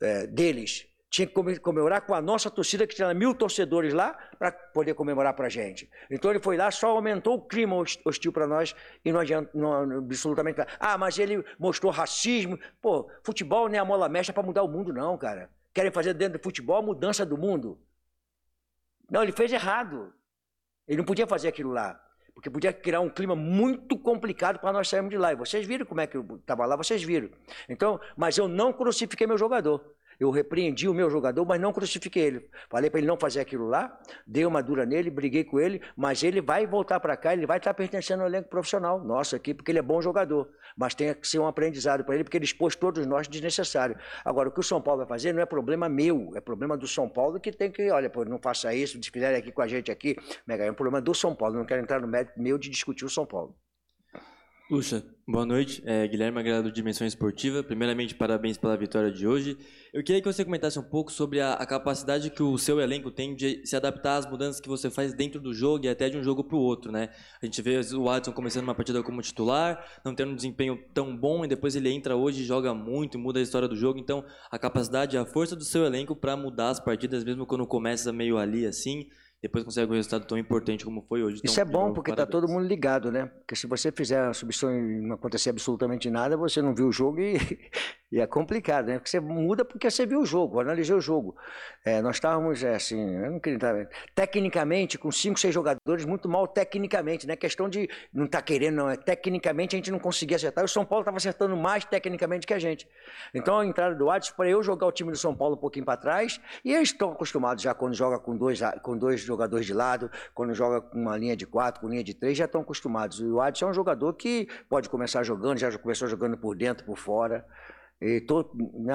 é, deles Tinha que comemorar com a nossa torcida, que tinha mil torcedores lá, para poder comemorar para a gente. Então ele foi lá, só aumentou o clima hostil para nós e não adianta não, absolutamente nada. Ah, mas ele mostrou racismo. Pô, futebol nem a mola mexe para mudar o mundo, não, cara. Querem fazer dentro do futebol a mudança do mundo. Não, ele fez errado. Ele não podia fazer aquilo lá. Porque podia criar um clima muito complicado para nós sairmos de lá. E vocês viram como é que eu estava lá, vocês viram. Então, mas eu não crucifiquei meu jogador. Eu repreendi o meu jogador, mas não crucifiquei ele. Falei para ele não fazer aquilo lá, dei uma dura nele, briguei com ele, mas ele vai voltar para cá, ele vai estar pertencendo ao elenco profissional nosso aqui, porque ele é bom jogador. Mas tem que ser um aprendizado para ele, porque ele expôs todos nós desnecessário. Agora, o que o São Paulo vai fazer não é problema meu, é problema do São Paulo que tem que, olha, pô, não faça isso, se fizerem aqui com a gente aqui, é um problema do São Paulo, não quero entrar no mérito meu de discutir o São Paulo. Puxa, boa noite. É, Guilherme Agrado do Dimensão Esportiva. Primeiramente, parabéns pela vitória de hoje. Eu queria que você comentasse um pouco sobre a, a capacidade que o seu elenco tem de se adaptar às mudanças que você faz dentro do jogo e até de um jogo para o outro, né? A gente vê o Adson começando uma partida como titular, não tendo um desempenho tão bom e depois ele entra hoje e joga muito, muda a história do jogo. Então, a capacidade, a força do seu elenco para mudar as partidas, mesmo quando começa meio ali assim depois consegue um resultado tão importante como foi hoje. Isso então, é bom, porque está todo mundo ligado, né? Porque se você fizer a substituição e não acontecer absolutamente nada, você não viu o jogo e, e é complicado, né? Porque você muda porque você viu o jogo, analisou o jogo. É, nós estávamos, é, assim, eu não queria entrar, tecnicamente, com cinco, seis jogadores, muito mal tecnicamente, não é questão de não estar tá querendo, não. É tecnicamente a gente não conseguia acertar. O São Paulo estava acertando mais tecnicamente que a gente. Então a entrada do Adson para eu jogar o time do São Paulo um pouquinho para trás, e eles estão acostumados já quando joga com dois, com dois jogadores de lado, quando joga com uma linha de quatro, com linha de três, já estão acostumados. O Adson é um jogador que pode começar jogando, já começou jogando por dentro, por fora. E tô,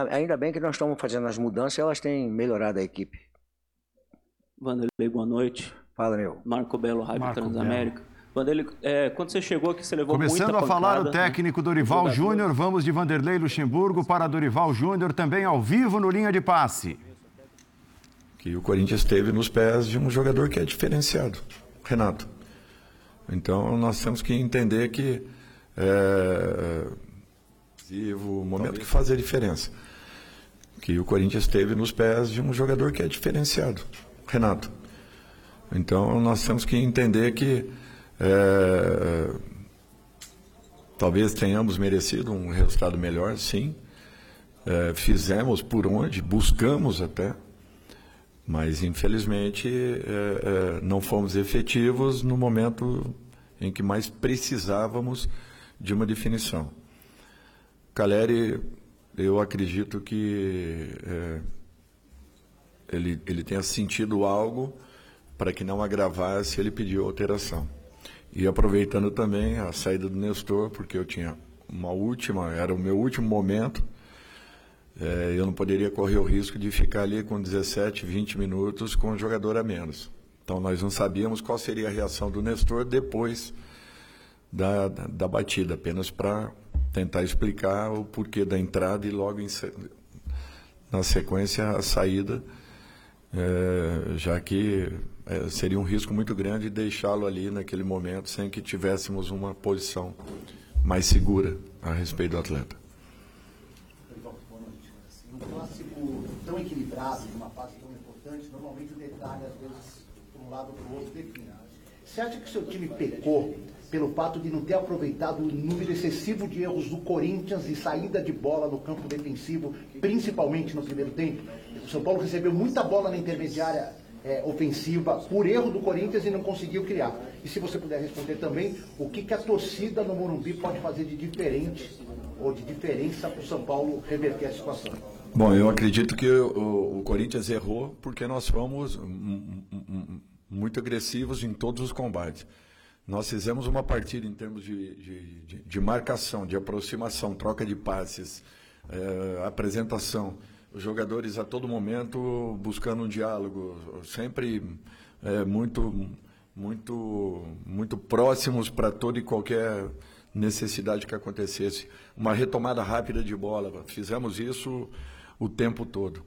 ainda bem que nós estamos fazendo as mudanças e elas têm melhorado a equipe. Vanderlei, boa noite. Fala, meu. Marco Belo, Rádio Transamérica. Vanderlei, é, quando você chegou aqui, você levou Começando a falar o técnico Dorival Júnior, vamos de Vanderlei Luxemburgo para Dorival Júnior, também ao vivo no linha de passe que o Corinthians teve nos pés de um jogador que é diferenciado, Renato. Então nós temos que entender que é, o momento que faz a diferença. Que o Corinthians teve nos pés de um jogador que é diferenciado, Renato. Então nós temos que entender que é, talvez tenhamos merecido um resultado melhor, sim. É, fizemos por onde, buscamos até. Mas, infelizmente, é, é, não fomos efetivos no momento em que mais precisávamos de uma definição. Caleri, eu acredito que é, ele, ele tenha sentido algo para que não agravasse, ele pediu alteração. E aproveitando também a saída do Nestor, porque eu tinha uma última, era o meu último momento, é, eu não poderia correr o risco de ficar ali com 17, 20 minutos com o jogador a menos. Então nós não sabíamos qual seria a reação do Nestor depois da, da, da batida, apenas para tentar explicar o porquê da entrada e logo em, na sequência a saída, é, já que é, seria um risco muito grande deixá-lo ali naquele momento sem que tivéssemos uma posição mais segura a respeito do atleta clássico tão equilibrado, de uma fase tão importante, normalmente o detalhe, às vezes, para um lado para o outro, define. Você acha que o seu time pecou pelo fato de não ter aproveitado o número excessivo de erros do Corinthians e saída de bola no campo defensivo, principalmente no primeiro tempo? O São Paulo recebeu muita bola na intermediária é, ofensiva por erro do Corinthians e não conseguiu criar. E se você puder responder também, o que, que a torcida no Morumbi pode fazer de diferente ou de diferença para o São Paulo reverter a situação? Bom, eu acredito que o, o Corinthians errou porque nós fomos muito agressivos em todos os combates. Nós fizemos uma partida em termos de, de, de, de marcação, de aproximação, troca de passes, é, apresentação. Os jogadores a todo momento buscando um diálogo, sempre é, muito, muito, muito próximos para toda e qualquer necessidade que acontecesse. Uma retomada rápida de bola. Fizemos isso o tempo todo.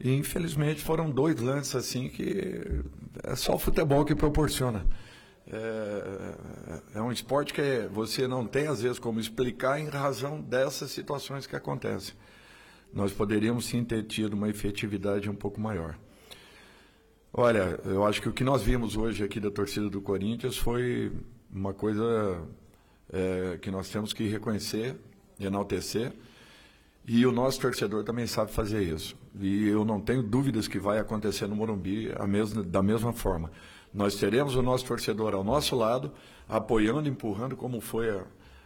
E infelizmente foram dois lances assim que é só o futebol que proporciona. É, é, um esporte que você não tem às vezes como explicar em razão dessas situações que acontecem. nós poderíamos sim ter tido uma efetividade um pouco maior. Olha, eu acho que o que nós vimos hoje aqui da torcida do Corinthians foi uma coisa é, que nós temos que reconhecer, enaltecer, e o nosso torcedor também sabe fazer isso. E eu não tenho dúvidas que vai acontecer no Morumbi mesma, da mesma forma. Nós teremos o nosso torcedor ao nosso lado, apoiando, empurrando, como foi a,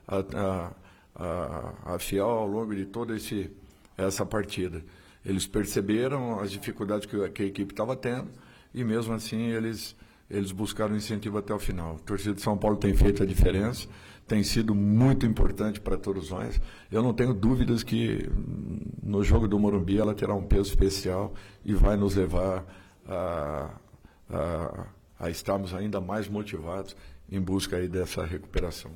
a, a, a Fiel ao longo de toda esse, essa partida. Eles perceberam as dificuldades que, que a equipe estava tendo e, mesmo assim, eles, eles buscaram incentivo até o final. A torcida de São Paulo tem feito a diferença tem sido muito importante para todos nós. Eu não tenho dúvidas que no jogo do Morumbi ela terá um peso especial e vai nos levar a, a, a estarmos ainda mais motivados em busca aí dessa recuperação.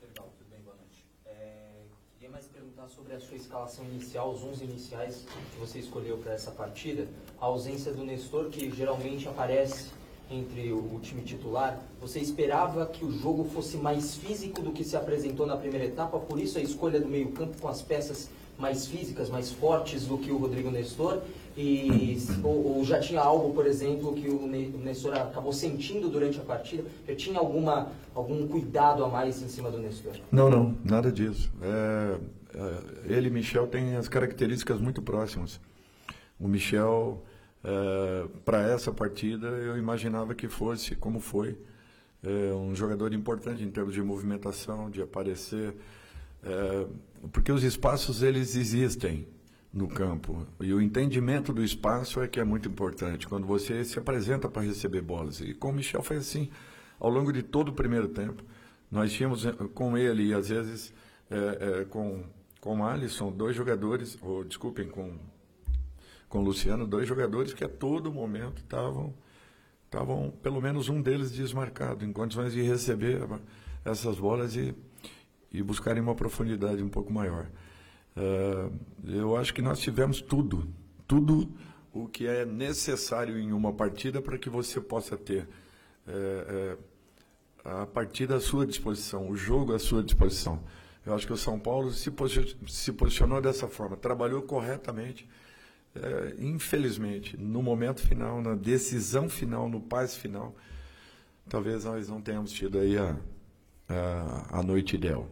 Legal, tudo bem, boa noite. É, queria mais perguntar sobre a sua escalação inicial, os 11 iniciais que você escolheu para essa partida. A ausência do Nestor, que geralmente aparece entre o, time titular, você esperava que o jogo fosse mais físico do que se apresentou na primeira etapa, por isso a escolha do meio-campo com as peças mais físicas, mais fortes do que o Rodrigo Nestor? E, ou, ou, já tinha algo, por exemplo, que o Nestor acabou sentindo durante a partida? Já tinha alguma, algum cuidado a mais em cima do Nestor? Não, não, nada disso. É, é, ele e Michel têm as características muito próximas. O Michel é, para essa partida eu imaginava que fosse, como foi, é, um jogador importante em termos de movimentação, de aparecer, porque os espaços eles existem no campo. E o entendimento do espaço é que é muito importante. Quando você se apresenta para receber bolas. E com o Michel foi assim ao longo de todo o primeiro tempo nós tínhamos com ele e às vezes é, é, com com Alisson dois jogadores ou desculpem com com Luciano, dois jogadores que a todo momento estavam, estavam pelo menos um deles desmarcado, em condições de receber essas bolas e, e buscarem uma profundidade um pouco maior. Uh, eu acho que nós tivemos tudo, tudo o que é necessário em uma partida para que você possa ter é, é, a partida à sua disposição, o jogo à sua disposição. Eu acho que o São Paulo se, se posicionou dessa forma, trabalhou corretamente é, infelizmente, no momento final, na decisão final, no paz final, talvez nós não tenhamos tido aí a, a, a noite ideal.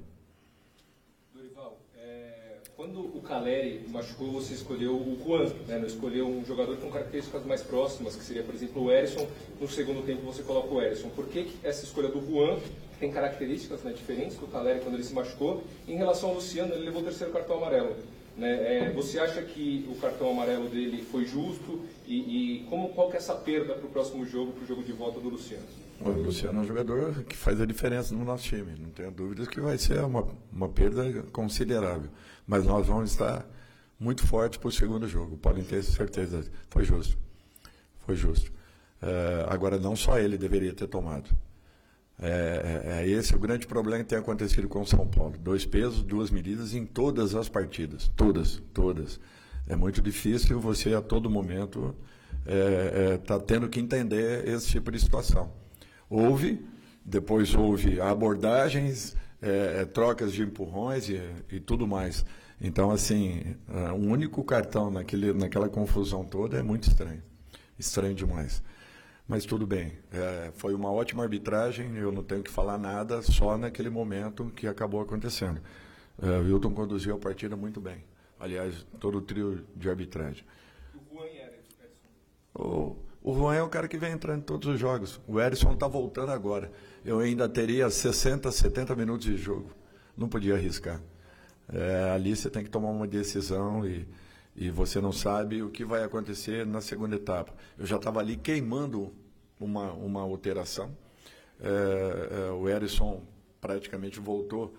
Quando o Caleri machucou, você escolheu o Juan, né? não escolheu um jogador com características mais próximas, que seria, por exemplo, o Erisson. No segundo tempo, você coloca o Erisson. Por que, que essa escolha do Juan tem características né, diferentes do Caleri quando ele se machucou? Em relação ao Luciano, ele levou o terceiro cartão amarelo. Né? É, você acha que o cartão amarelo dele foi justo e, e como, qual que é essa perda para o próximo jogo, para o jogo de volta do Luciano? O Luciano é um jogador que faz a diferença no nosso time. Não tenho dúvidas que vai ser uma, uma perda considerável. Mas nós vamos estar muito fortes para o segundo jogo. Podem ter certeza. Foi justo. Foi justo. É, agora, não só ele deveria ter tomado. É, é, é, esse o grande problema que tem acontecido com o São Paulo. Dois pesos, duas medidas em todas as partidas. Todas, todas. É muito difícil você a todo momento estar é, é, tá tendo que entender esse tipo de situação. Houve, depois houve abordagens, é, é, trocas de empurrões e, e, tudo mais. Então, assim, um único cartão naquele, naquela confusão toda é muito estranho. Estranho demais. Mas tudo bem, é, foi uma ótima arbitragem, eu não tenho que falar nada, só naquele momento que acabou acontecendo. É, o Wilton conduziu a partida muito bem. Aliás, todo o trio de arbitragem. O Juan e O, o Juan é o cara que vem entrando em todos os jogos. O Erisson está voltando agora. Eu ainda teria 60, 70 minutos de jogo. Não podia arriscar. É, ali você tem que tomar uma decisão e e você não sabe o que vai acontecer na segunda etapa. Eu já estava ali queimando uma, uma alteração. É, é, o Erisson praticamente voltou.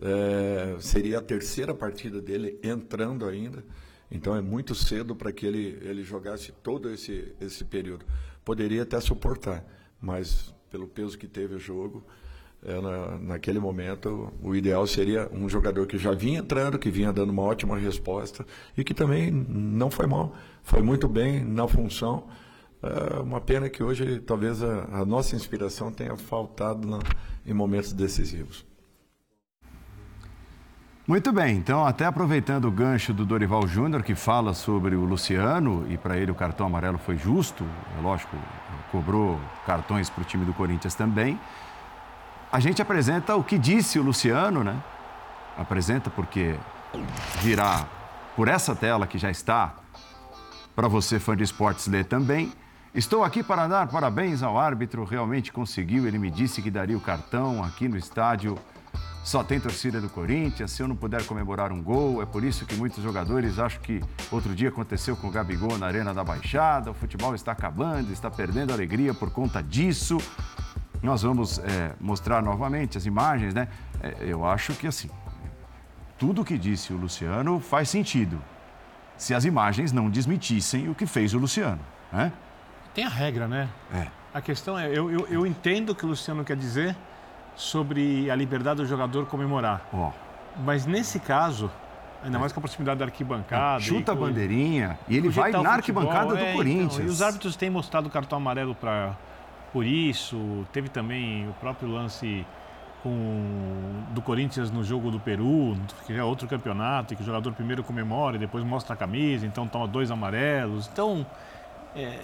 É, seria a terceira partida dele entrando ainda. Então é muito cedo para que ele, ele jogasse todo esse, esse período. Poderia até suportar, mas pelo peso que teve o jogo, é, na, naquele momento, o ideal seria um jogador que já vinha entrando, que vinha dando uma ótima resposta e que também não foi mal, foi muito bem na função. É uma pena que hoje talvez a, a nossa inspiração tenha faltado na, em momentos decisivos. Muito bem, então até aproveitando o gancho do Dorival Júnior, que fala sobre o Luciano, e para ele o cartão amarelo foi justo, é lógico, cobrou cartões para o time do Corinthians também. A gente apresenta o que disse o Luciano, né? Apresenta porque virá por essa tela que já está, para você fã de esportes ler também. Estou aqui para dar parabéns ao árbitro, realmente conseguiu, ele me disse que daria o cartão aqui no estádio só tem torcida do Corinthians, se eu não puder comemorar um gol, é por isso que muitos jogadores acham que outro dia aconteceu com o Gabigol na Arena da Baixada, o futebol está acabando, está perdendo alegria por conta disso. Nós vamos é, mostrar novamente as imagens, né? É, eu acho que assim, tudo o que disse o Luciano faz sentido, se as imagens não desmentissem o que fez o Luciano, né? Tem a regra, né? É. A questão é, eu, eu, eu entendo o que o Luciano quer dizer, sobre a liberdade do jogador comemorar. Oh. Mas nesse caso, ainda mais com a proximidade da arquibancada. Chuta a bandeirinha e ele vai na arquibancada do é, Corinthians. Então, e os árbitros têm mostrado o cartão amarelo para por isso. Teve também o próprio lance com, do Corinthians no jogo do Peru, que é outro campeonato, e que o jogador primeiro comemora e depois mostra a camisa, então toma dois amarelos. Então, é,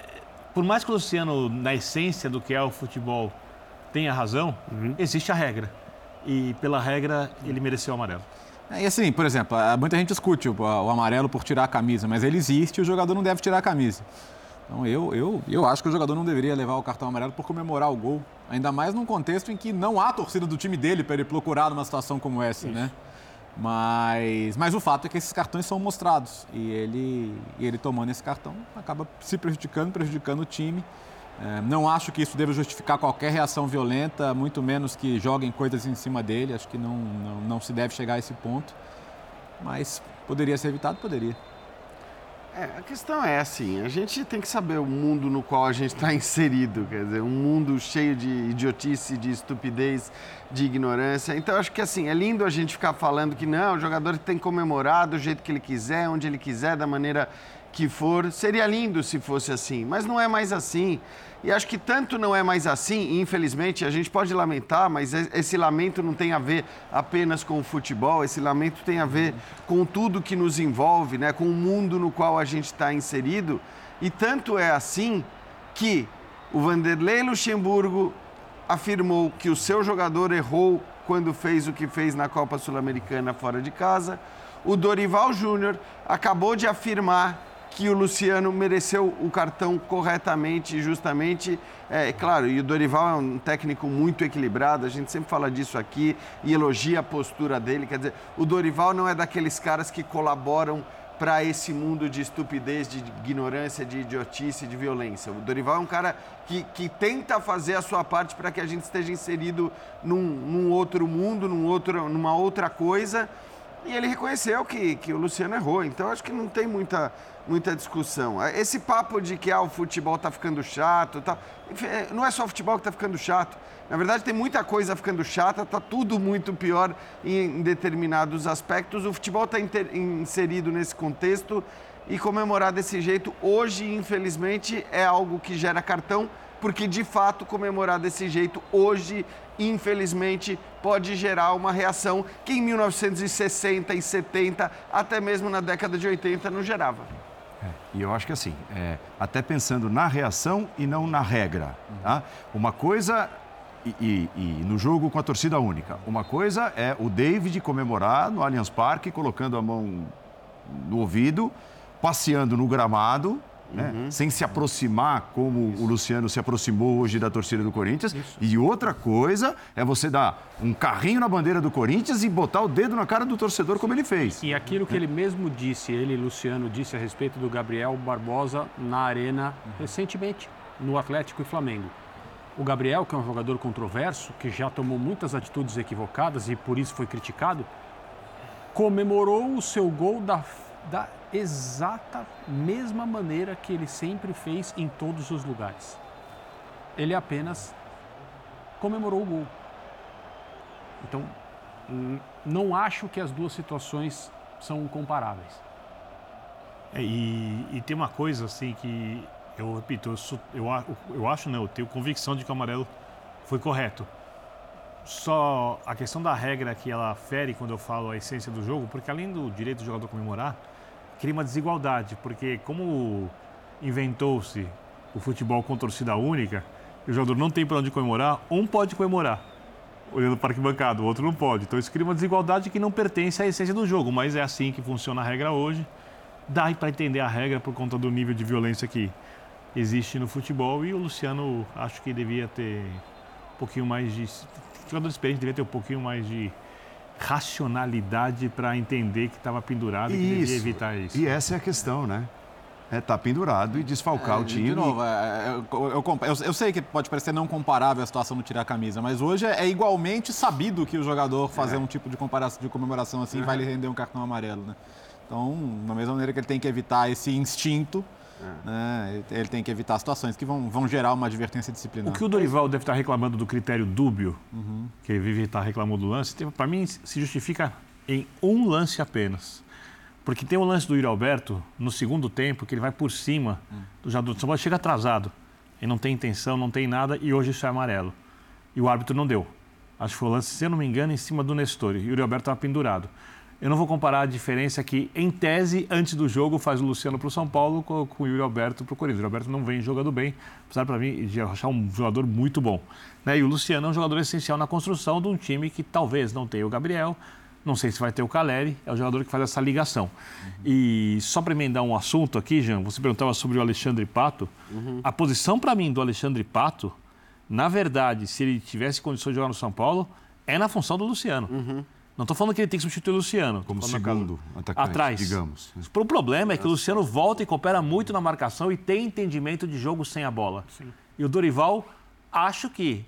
por mais que o Luciano, na essência do que é o futebol, tenha razão, uhum. existe a regra. E pela regra, ele mereceu o amarelo. É, e assim, por exemplo, muita gente discute o, o, amarelo por tirar a camisa, mas ele existe e o jogador não deve tirar a camisa. Então eu, eu, eu acho que o jogador não deveria levar o cartão amarelo por comemorar o gol. Ainda mais num contexto em que não há torcida do time dele para ele procurar numa situação como essa, Isso. né? Mas, mas o fato é que esses cartões são mostrados e ele, ele tomando esse cartão acaba se prejudicando, prejudicando o time. É, não acho que isso deva justificar qualquer reação violenta, muito menos que joguem coisas em cima dele. Acho que não, não, não se deve chegar a esse ponto. Mas poderia ser evitado? Poderia. É, a questão é assim, a gente tem que saber o mundo no qual a gente está inserido, quer dizer, um mundo cheio de idiotice, de estupidez, de ignorância. Então acho que assim, é lindo a gente ficar falando que não, o jogador tem que comemorar do jeito que ele quiser, onde ele quiser, da maneira que for. Seria lindo se fosse assim, mas não é mais assim. E acho que tanto não é mais assim, infelizmente, a gente pode lamentar, mas esse lamento não tem a ver apenas com o futebol, esse lamento tem a ver com tudo que nos envolve, né? com o mundo no qual a gente está inserido. E tanto é assim que o Vanderlei Luxemburgo afirmou que o seu jogador errou quando fez o que fez na Copa Sul-Americana fora de casa. O Dorival Júnior acabou de afirmar que o Luciano mereceu o cartão corretamente e justamente. É claro, e o Dorival é um técnico muito equilibrado, a gente sempre fala disso aqui e elogia a postura dele. Quer dizer, o Dorival não é daqueles caras que colaboram para esse mundo de estupidez, de ignorância, de idiotice, de violência. O Dorival é um cara que, que tenta fazer a sua parte para que a gente esteja inserido num, num outro mundo, num outro, numa outra coisa. E ele reconheceu que, que o Luciano errou. Então acho que não tem muita muita discussão. Esse papo de que ah, o futebol está ficando chato, tá, não é só o futebol que está ficando chato. Na verdade, tem muita coisa ficando chata, está tudo muito pior em, determinados aspectos. O futebol está inserido nesse contexto e comemorar desse jeito hoje, infelizmente, é algo que gera cartão, porque de fato comemorar desse jeito hoje, infelizmente, pode gerar uma reação que em 1960 e 70, até mesmo na década de 80, não gerava. É, e eu acho que assim, é, até pensando na reação e não na regra. Tá? Uma coisa e, e, e, no jogo com a torcida única. Uma coisa é o David comemorar no Allianz Parque, colocando a mão no ouvido, passeando no gramado, né? Uhum. sem se aproximar como Isso. o Luciano se aproximou hoje da torcida do Corinthians. Isso. E outra coisa é você dar um carrinho na bandeira do Corinthians e botar o dedo na cara do torcedor como ele fez. E aquilo que ele mesmo disse, ele, Luciano, disse a respeito do Gabriel Barbosa na arena recentemente, no Atlético e Flamengo. O Gabriel, que é um jogador controverso, que já tomou muitas atitudes equivocadas e por isso foi criticado, comemorou o seu gol da, da exata mesma maneira que ele sempre fez em todos os lugares. Ele apenas comemorou o gol. Então, não acho que as duas situações são comparáveis. É, e, e, tem uma coisa assim que eu repito, eu, sou, eu, eu acho não, eu tenho convicção de que o amarelo foi correto. só a questão da regra que ela fere quando eu falo a essência do jogo, porque além do direito do jogador comemorar, cria uma desigualdade, porque como inventou-se o futebol com torcida única, o jogador não tem para onde comemorar, um pode comemorar, olhando para arquibancada, o outro não pode. Então isso cria uma desigualdade que não pertence à essência do jogo, mas é assim que funciona a regra hoje. Dá para entender a regra por conta do nível de violência que existe no futebol e o Luciano acho que devia ter um pouquinho mais de jogador experiente devia ter um pouquinho mais de racionalidade para entender que estava pendurado e que devia evitar isso. E essa é a questão, né? É estar tá pendurado e desfalcar é, o time. De novo, é, eu, eu, eu, eu, sei que pode parecer não comparável a situação do tirar a camisa, mas hoje é, é igualmente sabido que o jogador fazer é. um tipo de comparação de comemoração assim vai lhe render um cartão amarelo, né? Então, da mesma maneira que ele tem que evitar esse instinto é. Né? Ele tem que evitar situações que vão, vão gerar uma advertência disciplinar. O que o Dorival deve estar reclamando do critério dúbio, uhum. que vive estar reclamando do lance, para mim se justifica em um lance apenas. Porque tem o lance do Yuri Alberto no segundo tempo, que ele vai por cima uhum. do jogador do São Paulo, chega atrasado. Ele não tem intenção, não tem nada, e hoje isso é amarelo. E o árbitro não deu. Acho que foi o lance, se eu não me engano, em cima do Nestor. E o Yuri Alberto estava pendurado. Eu não vou comparar a diferença que, em tese, antes do jogo, faz o Luciano para o São Paulo com, com o Yuri Alberto para o Corinthians. O Alberto não vem jogando bem, apesar para mim de achar um jogador muito bom. Né? E o Luciano é um jogador essencial na construção de um time que talvez não tenha o Gabriel, não sei se vai ter o Caleri, é o jogador que faz essa ligação. Uhum. E só para emendar um assunto aqui, Jean, você perguntava sobre o Alexandre Pato. Uhum. A posição para mim do Alexandre Pato, na verdade, se ele tivesse condições de jogar no São Paulo, é na função do Luciano. Uhum. Não estou falando que ele tem que substituir o Luciano. Como segundo atacante, atrás. digamos. O problema é que o Luciano volta e coopera muito na marcação e tem entendimento de jogo sem a bola. Sim. E o Dorival, acho que,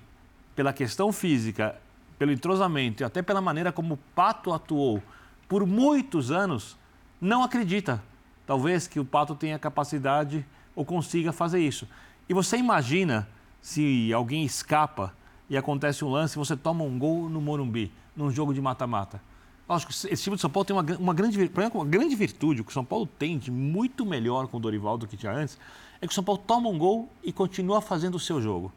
pela questão física, pelo entrosamento e até pela maneira como o Pato atuou por muitos anos, não acredita, talvez, que o Pato tenha capacidade ou consiga fazer isso. E você imagina se alguém escapa e acontece um lance, você toma um gol no Morumbi num jogo de mata-mata. Acho que esse time de São Paulo tem uma, uma, grande, uma grande virtude, o que o São Paulo tem de muito melhor com o Dorival do que tinha antes, é que o São Paulo toma um gol e continua fazendo o seu jogo.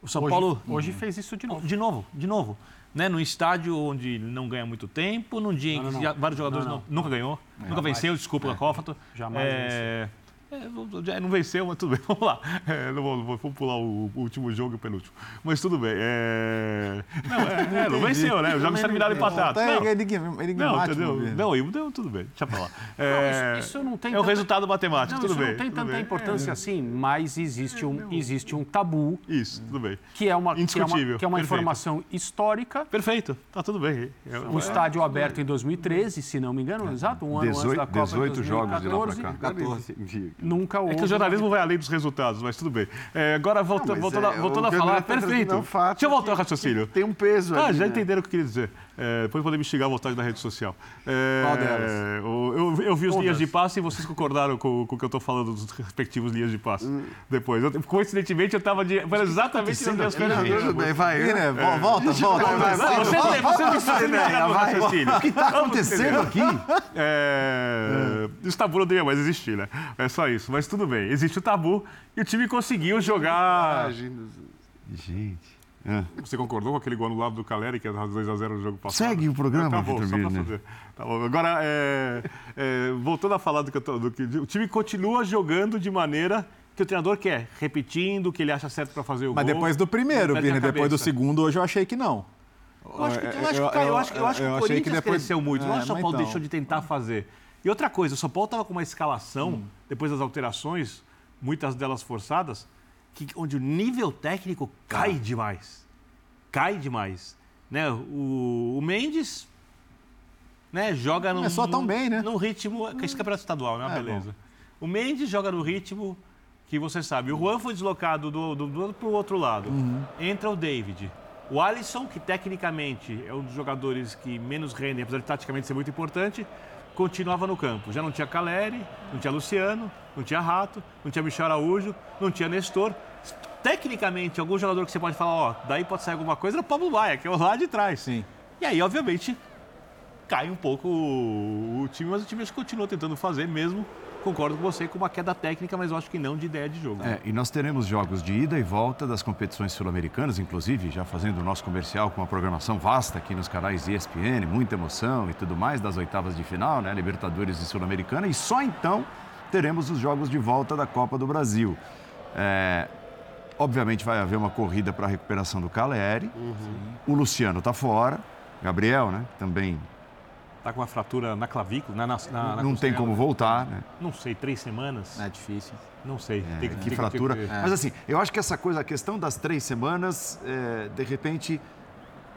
O São hoje, Paulo. Hoje fez isso de novo. De novo, de novo. Né? Num estádio onde não ganha muito tempo, num dia em que vários jogadores não, não. nunca ganhou, é, nunca venceu, desculpa, é, Cófato. Jamais é, é, não venceu, mas tudo bem, vamos lá. É, não vou, vou, pular o, o, último jogo e o penúltimo. Mas tudo bem. É... Não, é, é não venceu, né? Os jogos terminaram empatados. Não, ele, ele, ele não, entendeu? Não, não, tudo bem, deixa pra lá. É, não, isso, isso, não tem é o resultado matemático, não, tudo bem. não tem tanta bem. importância é. assim, mas existe um, existe um tabu. Isso, tudo bem. Que é uma, que é uma, que é uma informação histórica. Perfeito, tá tudo bem. O estádio aberto em 2013, se não me engano, exato, um ano 18, antes da Copa 18 jogos de lá pra cá. 14. Nunca houve jornalismo vai além dos resultados, mas tudo bem. É, agora, volta, não, voltando, é, voltando a falar, perfeito. Um Deixa eu voltar ao raciocínio. Tem um peso Ah, ali, já né? entenderam o que eu queria dizer. É, depois podem me xingar à vontade na rede social. É, Qual delas? Eu, eu, eu vi os linhas de passe e vocês concordaram com, com o que eu estou falando dos respectivos linhas de passe. Hum. Depois. Eu, coincidentemente, eu estava de. Foi exatamente nas minhas coisas. Vai. né? Volta, volta. Você você me faz O que está acontecendo aqui? É, esse tabu não deveria mais existir, né? É só isso. Mas tudo bem. Existe o tabu e o time conseguiu jogar. Gente. É. Você concordou com aquele gol anulado do Caleri, que é 2x0 no jogo passado? Segue o programa, tá bom, Vitor fazer. Tá bom. Agora, é, é, voltando a falar do que, tô, do que, o time continua jogando de maneira que o treinador quer, repetindo o que ele acha certo para fazer o Mas gol. Mas depois do primeiro, Birne, depois do segundo, hoje eu achei que não. Eu acho que, eu acho que, eu, acho, eu acho que o Corinthians que depois... cresceu muito, é, não acho que o São Paulo então... deixou de tentar fazer. E outra coisa, o São Paulo estava com uma escalação, hum. depois das alterações, muitas delas forçadas, que, onde o nível técnico cai ah. demais cai demais. Né? O, o Mendes né, joga no. só tão bem, né? No ritmo. Esse campeonato estadual, né? É, beleza. Bom. O Mendes joga no ritmo que você sabe. O Juan foi deslocado do, do, do para o outro lado. Uhum. Entra o David. O Alisson, que tecnicamente é um dos jogadores que menos rendem, apesar de taticamente ser muito importante, continuava no campo. Já não tinha Caleri, não tinha Luciano, não tinha Rato, não tinha Michel Araújo, não tinha Nestor tecnicamente, algum jogador que você pode falar, ó, daí pode sair alguma coisa, era o Pablo Baia, que é o lá de trás. Sim. E aí, obviamente, cai um pouco o, time, mas o time continua tentando fazer mesmo concordo com você com uma queda técnica, mas eu acho que não de ideia de jogo. É, e nós teremos jogos de ida e volta das competições sul-americanas, inclusive já fazendo o nosso comercial com uma programação vasta aqui nos canais ESPN, muita emoção e tudo mais das oitavas de final, né? Libertadores e Sul-Americana, e só então teremos os jogos de volta da Copa do Brasil. É, obviamente vai haver uma corrida para a recuperação do Caleri. O Luciano está fora. Gabriel, né? Também Tá com uma fratura na clavícula, na, na, na não tem costela. como voltar, né? Não sei, três semanas? É difícil. Não sei. É, tem que tem tem fratura. ver. Mas assim, eu acho que essa coisa, a questão das três semanas, é, de repente,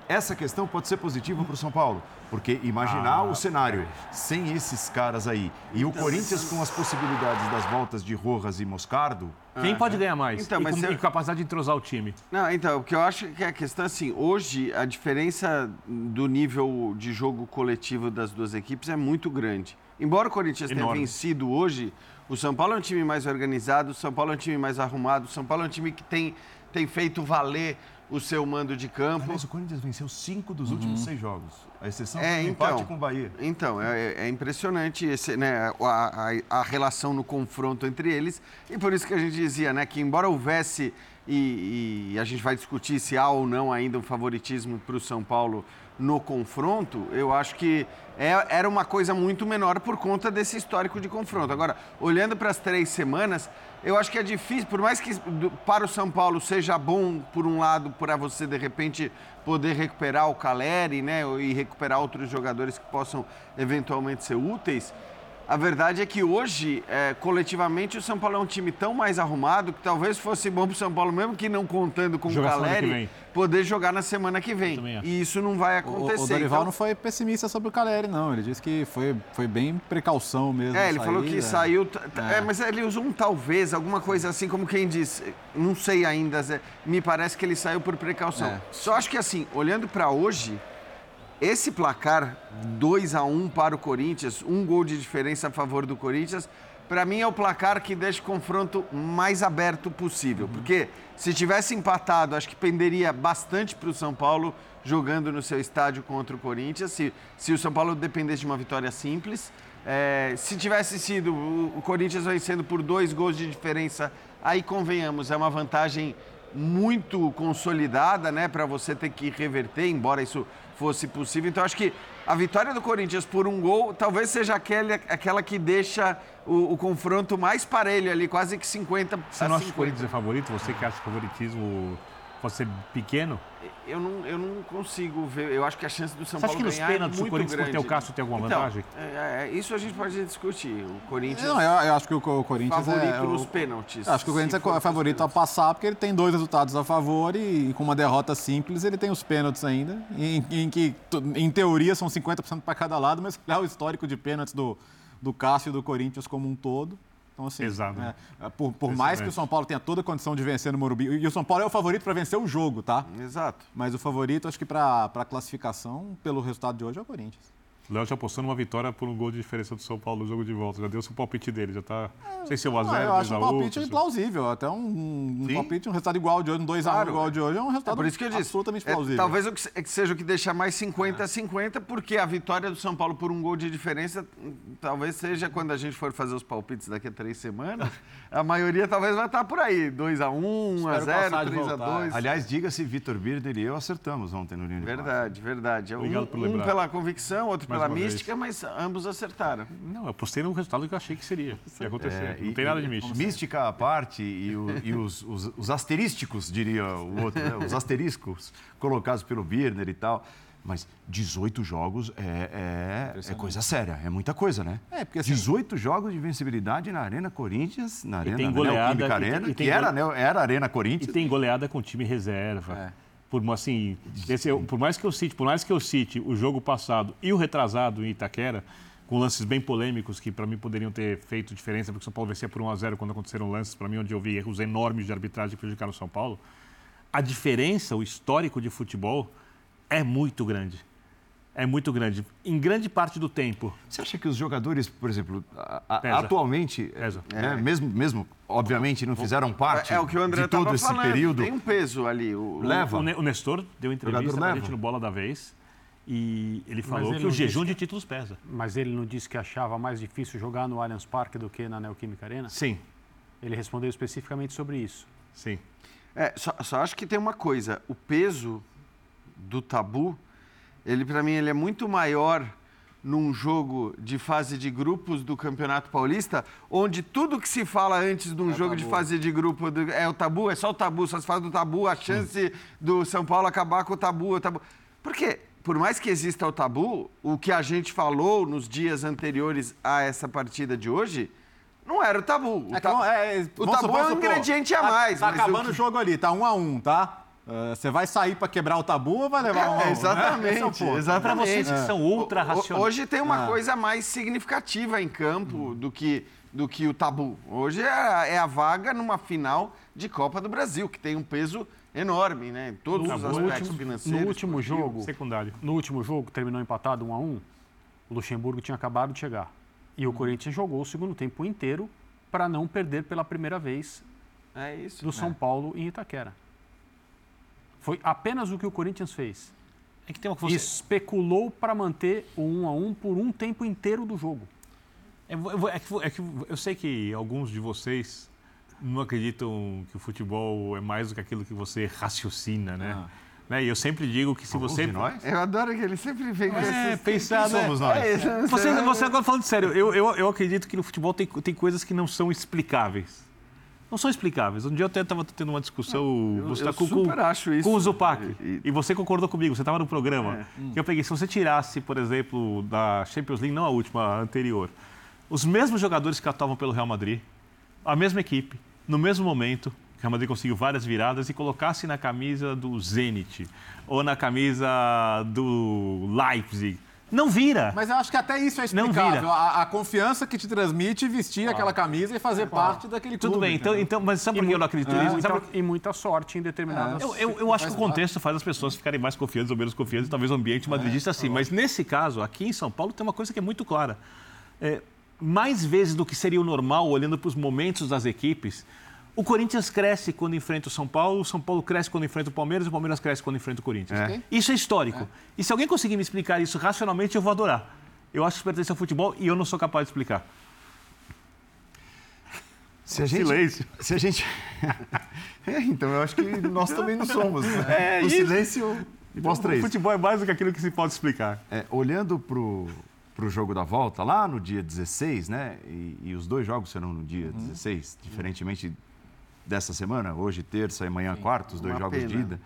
essa questão pode ser positiva para o São Paulo. Porque imaginar Ah, o cenário sem esses caras aí e o Corinthians com as possibilidades das voltas de Rojas e Moscardo. Quem pode ganhar mais? Então, e, mas com, eu- e capacidade de entrosar o time. Não, então, o que eu acho que a questão é assim, hoje a diferença do nível de jogo coletivo das duas equipes é muito grande. Embora o Corinthians tenha Enorme. vencido hoje, o São Paulo é um time mais organizado, o São Paulo é um time mais arrumado, o São Paulo é um time que tem, tem feito valer o seu mando de campo. Aliás, o Corinthians venceu cinco dos últimos seis jogos. A exceção É, o então, empate com o Bahia. Então, é, é impressionante esse, né, a, a- a relação no confronto entre eles. E por isso que a gente dizia né, que, embora houvesse, e, e a gente vai discutir se há ou não ainda um favoritismo para o São Paulo no confronto, eu acho que é- era uma coisa muito menor por conta desse histórico de confronto. Agora, olhando para as três semanas, eu acho que é difícil, por mais que do- para o São Paulo seja bom, por um lado, para você de repente poder recuperar o Caleri, né, e recuperar outros jogadores que possam eventualmente ser úteis. A verdade é que hoje, é, coletivamente, o São Paulo é um time tão mais arrumado que talvez fosse bom para o São Paulo, mesmo que não contando com Jogar o Caleri, poder jogar na semana que vem. E isso não vai O, acontecer. o Dorival então- não foi pessimista sobre o Caleri, não. Ele disse que foi, foi bem precaução mesmo. É, ele falou que saiu. É. É. mas ele usou um talvez, alguma coisa assim, como quem diz. Não sei ainda, Zé. Me parece que ele saiu por precaução. É. Só acho que assim, olhando para hoje, esse placar 2 a 1 para o Corinthians, um gol de diferença a favor do Corinthians, para mim é o placar que deixa o confronto mais aberto possível. Porque se tivesse empatado, acho que penderia bastante para o São Paulo jogando no seu estádio contra o Corinthians, se, se o São Paulo dependesse de uma vitória simples. É, se tivesse sido o, o Corinthians vencendo por dois gols de diferença, aí convenhamos, é uma vantagem muito consolidada, né, para você ter que reverter, embora isso fosse possível. Então acho que a vitória do Corinthians por um gol talvez seja aquela, aquela que deixa o, o confronto mais parelho ali, quase que 50 Você não acha que o 50. Corinthians é favorito? Você que acha favoritismo pode ser pequeno? Eu não, eu não consigo ver. Eu acho que a chance do São Você acha Paulo que nos ganhar pênaltis é o muito Corinthians, por grande. ter o Cássio, tem alguma Então, vantagem? é, é, isso a gente pode discutir. O Corinthians Não, eu, eu acho que o, Co- o Corinthians favorito é... o- nos pênaltis. Acho que o Corinthians é é favorito a passar porque ele tem dois resultados a favor e, e com uma derrota simples ele tem os pênaltis ainda, em, em que, em teoria, são 50% para cada lado, mas olhar o histórico de pênaltis do, do Cássio e do Corinthians como um todo. Então, assim, Pesado, né? é, é, por, por mais que o São Paulo tenha toda a condição de vencer no Morumbi, e o São Paulo é o favorito para vencer o jogo, tá? Exato. Mas o favorito, acho que para a classificação, pelo resultado de hoje, é o Corinthians. O Léo já apostou numa vitória por um gol de diferença do São Paulo no jogo de volta. Já deu o palpite dele, já tá. Não sei se é 1x0, Ah, eu acho um 2x1. palpite plausível. Até um, um palpite, um resultado igual de hoje, um 2x1 Claro. igual de hoje, é um resultado É por isso que eu disse. absolutamente é, plausível. talvez o que, é que seja o que deixa mais 50 a 50, porque a vitória do São Paulo por um gol de diferença, talvez seja quando a gente for fazer os palpites daqui a três semanas, a maioria talvez vai estar por aí. 2x1, 1x0, 3x2. Aliás, diga-se, Vitor Birner e eu acertamos ontem no Linha de Verdade, verdade. Obrigado um, por um lembrar. pela convicção, outro Mais pela uma vez. mística, mas ambos acertaram. Não, eu apostei no resultado que eu achei que seria. Que ia acontecer. É, não e- tem nada de místico. Mística à parte e, o- e os, os- os asterísticos, diria o outro, né? os asteriscos colocados pelo Birner e tal. Mas 18 jogos é, é- é coisa séria, é muita coisa, né? É, porque assim- 18 jogos de invencibilidade na Arena Corinthians, na Arena tem goleada, Neoquímica e tem- Arena, e tem que era, né, era Arena E Corinthians. tem goleada com time reserva. Por, assim, esse- por mais que eu cite, por mais que eu cite o jogo passado e o retrasado em Itaquera, com lances bem polêmicos que para mim poderiam ter feito diferença, porque o São Paulo vencia por 1 a 0 quando aconteceram lances para mim onde eu vi erros enormes de arbitragem que prejudicaram o São Paulo. A diferença, o histórico de futebol é muito grande. É muito grande. Em grande parte do tempo. Você acha que os jogadores, por exemplo, a- a- atualmente, Pesa. né, mesmo, mesmo, obviamente, não fizeram parte É, o que o André de todo esse falando. período. Tem um peso ali. O, Leva. O, o Nestor deu entrevista pra gente no Bola da Vez E ele falou ele que o jejum disse de títulos pesa. Mas ele não disse que achava mais difícil jogar no Allianz Parque do que na Neoquímica Arena? Sim. Ele respondeu especificamente sobre isso. Sim. É, só, só acho que tem uma coisa. O peso do tabu, ele para mim ele é muito maior num jogo de fase de grupos do Campeonato Paulista, onde tudo que se fala antes de um jogo de fase de grupo é o tabu, é só o tabu, só se fala do tabu, a chance do São Paulo acabar com o tabu, o tabu. Porque, por mais que exista o tabu, o que a gente falou nos dias anteriores a essa partida de hoje não era o tabu. O, É, então, é, o tabu supor, é um supor, ingrediente a mais. Tá o acabando o, que- jogo ali, tá um a um, tá? Você vai sair pra quebrar o tabu ou vai levar um? É, né? exatamente, Esse é exatamente. vocês que são ultra Ho- ho- racionais. Hoje tem uma Ah. coisa mais significativa em campo do que, do que o tabu. Hoje é, a- é a vaga numa final de Copa do Brasil, que tem um peso enorme, né? Em todos os no aspectos último, financeiros. no último jogo, Secundário. no último jogo, terminou empatado 1 a 1 o Luxemburgo tinha acabado de chegar. E o Corinthians jogou o segundo tempo inteiro para não perder pela primeira vez É isso. do São Paulo em Itaquera. Foi apenas o que o Corinthians fez. É que tem uma você... Especulou para manter o 1 a 1 por um tempo inteiro do jogo. É, vo- é que, é que eu sei que alguns de vocês não acreditam que o futebol é mais do que aquilo que você raciocina, né? Né? E eu sempre digo que se Alguns você. de nós? Eu adoro que ele sempre vem com É, pensar, Quem né? somos nós? É, Você, sei. você agora falando sério, eu, eu, eu acredito que no futebol tem, tem coisas que não são explicáveis. Não são explicáveis. Um dia eu até estava tendo uma discussão eu- você eu tá com, super com, acho isso. com o Zupac. E- E, você concordou comigo, você estava no programa. É. Que eu peguei, se você tirasse, por exemplo, da Champions League, não a última, a anterior, os mesmos jogadores que atuavam pelo Real Madrid, a mesma equipe, no mesmo momento, o Real Madrid conseguiu várias viradas e colocasse na camisa do Zenit ou na camisa do Leipzig. Não vira. Mas eu acho que até isso é Não explicável. vira. A, a confiança que te transmite vestir aquela camisa e fazer parte daquele clube. Tudo bem, então, então, mas sabe E, por que eu não acredito nisso? muita, Sabe por- e muita sorte em determinadas Eu, eu, eu acho que o contexto faz as pessoas ficarem mais confiantes ou menos confiantes, talvez o ambiente madridista sim. Mas nesse caso, aqui em São Paulo, tem uma coisa que é muito clara. É, mais vezes do que seria o normal, olhando para os momentos das equipes, o Corinthians cresce quando enfrenta o São Paulo, o São Paulo cresce quando enfrenta o Palmeiras e o Palmeiras cresce quando enfrenta o Corinthians. É. Isso é histórico. E se alguém conseguir me explicar isso racionalmente, eu vou adorar. Eu acho que isso pertence ao futebol e eu não sou capaz de explicar. Se a gente, Silêncio. Se a gente... É, então eu acho que nós também não somos. né? É o isso. silêncio mostra o isso. futebol é mais do que aquilo que se pode explicar. É, olhando para o jogo da volta, lá no dia 16, né? E, e os dois jogos serão no dia Uhum. 16, diferentemente dessa semana, hoje terça e amanhã quarta, os dois Uma jogos de pena. ida.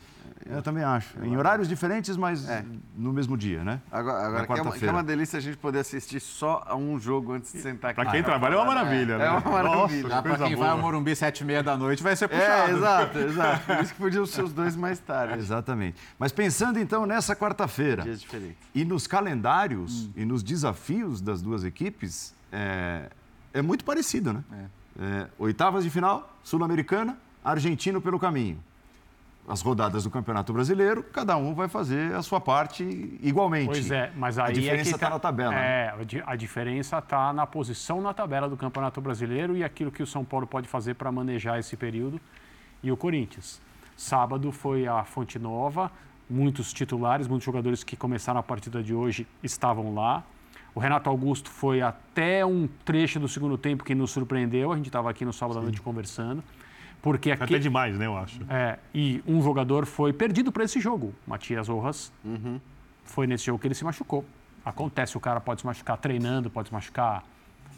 Eu também acho. Em horários diferentes, mas no mesmo dia, né? Agora, agora que, é uma, que é uma delícia a gente poder assistir só a um jogo antes de sentar aqui. Pra quem trabalha é uma maravilha, né? É uma maravilha. Pra quem vai ao Morumbi sete e meia da noite vai ser puxado. É, exato, exato. Por isso que podiam ser os dois mais tarde. Exatamente. Mas pensando então nessa quarta-feira Dias diferentes. e nos calendários e nos desafios das duas equipes, é, é muito parecido, né? É, oitavas de final, Sul-Americana, Argentino pelo caminho. As rodadas do Campeonato Brasileiro, cada um vai fazer a sua parte igualmente. Pois é, mas aí a diferença é que está na tabela. né? É, di- a diferença está na posição na tabela do Campeonato Brasileiro e aquilo que o São Paulo pode fazer para manejar esse período e o Corinthians. Sábado foi a Fonte Nova, muitos titulares, muitos jogadores que começaram a partida de hoje estavam lá. O Renato Augusto foi até um trecho do segundo tempo que nos surpreendeu. A gente estava aqui no sábado à noite conversando. Porque aqui, Até demais, né, eu acho. é, e um jogador foi perdido para esse jogo. Matias Rojas foi nesse jogo que ele se machucou. Acontece, o cara pode se machucar treinando, pode se machucar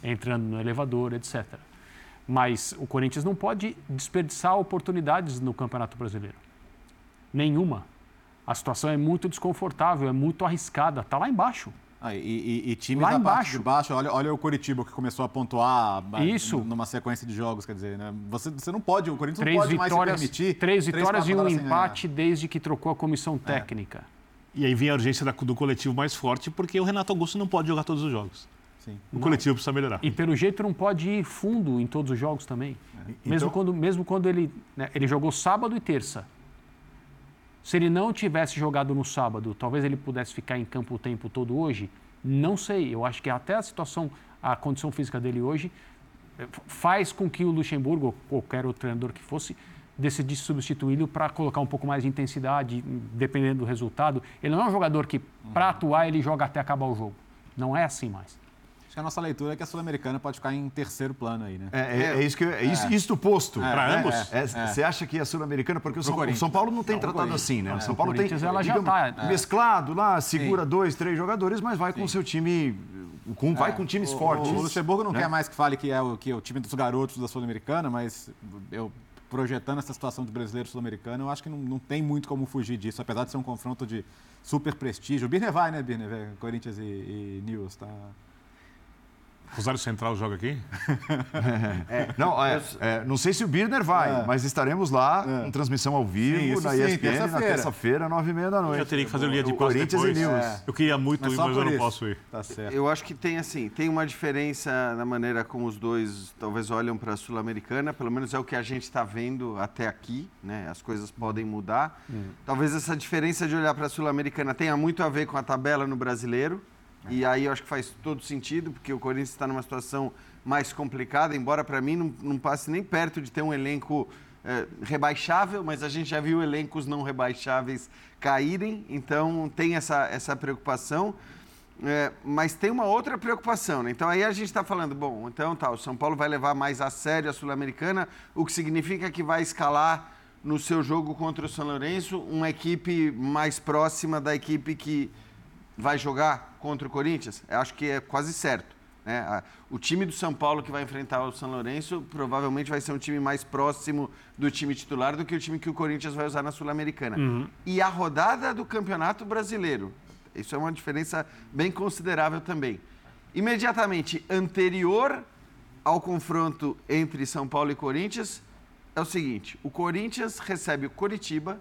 entrando no elevador, etc. Mas o Corinthians não pode desperdiçar oportunidades no Campeonato Brasileiro. Nenhuma. A situação é muito desconfortável, é muito arriscada. Está lá embaixo. Ah, e, e, e times Lá da parte embaixo. de baixo, olha, olha o Curitiba que começou a pontuar ah, Isso. numa sequência de jogos, quer dizer, né? Você, você não pode, o Corinthians Três não pode mais se vitórias, permitir. três vitórias e um ganhar. empate desde que trocou a comissão técnica. E aí vem a urgência da- do coletivo mais forte, porque o Renato Augusto não pode jogar todos os jogos. Sim. O coletivo precisa melhorar. E pelo jeito não pode ir fundo em todos os jogos também. Mesmo, Então- quando, mesmo quando ele, né, ele jogou sábado e terça. Se ele não tivesse jogado no sábado, talvez ele pudesse ficar em campo o tempo todo hoje. Não sei. Eu acho que até a situação, a condição física dele hoje eh, faz com que o Luxemburgo ou qualquer outro treinador que fosse decidir substituí-lo para colocar um pouco mais de intensidade, dependendo do resultado. Ele não é um jogador que, para atuar, ele joga até acabar o jogo. Não é assim mais. Acho que a nossa leitura é que a Sul-Americana pode ficar em terceiro plano aí, né? É, é, é isso que eu- é isso, É. isto posto. É, para é, ambos. é, É, é. Você acha que a Sul-Americana, porque o São, o. São Paulo não tem Não, o tratado assim, né? É, O São o Paulo tem Corinthians, ela já digamos, tá, é. mesclado lá, segura dois, três jogadores, mas vai com o seu time, com, vai É, com times o- fortes. O, Luxemburgo não né? quer mais que fale que é, o, que é o time dos garotos da Sul-Americana, mas eu projetando essa situação do brasileiro sul-americano, eu acho que não, não tem muito como fugir disso, apesar de ser um confronto de super prestígio. O Birner vai, né, Birner? É, Corinthians e, e News, tá? Rosário Central joga aqui? É, não, é, é, não sei se o Birner vai, É. mas estaremos lá em transmissão ao vivo, Sim, na sim, ESPN, na terça-feira. nove e meia da noite. Eu já teria que fazer o linha de Corinthians depois. e News. É. Eu queria muito ir, só mas eu não isso. posso ir. Tá certo. Eu acho que tem assim, tem uma diferença na maneira como os dois talvez olham para a Sul-Americana, pelo menos é o que a gente está vendo até aqui, né? As coisas podem mudar. Talvez essa diferença de olhar para a Sul-Americana tenha muito a ver com a tabela no brasileiro. E aí eu acho que faz todo sentido, porque o Corinthians está numa situação mais complicada, embora para mim não, não passe nem perto de ter um elenco eh, rebaixável, mas a gente já viu elencos não rebaixáveis caírem, então tem essa, essa preocupação. É, mas tem uma outra preocupação, né? Então aí a gente está falando, bom, então tá, o São Paulo vai levar mais a sério a Sul-Americana, o que significa que vai escalar no seu jogo contra o São Lourenço uma equipe mais próxima da equipe que vai jogar contra o Corinthians? Eu acho que é quase certo. Né? O time do São Paulo que vai enfrentar o São Lourenço provavelmente vai ser um time mais próximo do time titular do que o time que o Corinthians vai usar na Sul-Americana. E a rodada do Campeonato Brasileiro, isso é uma diferença bem considerável também. Imediatamente anterior ao confronto entre São Paulo e Corinthians, é o seguinte: o Corinthians recebe o Coritiba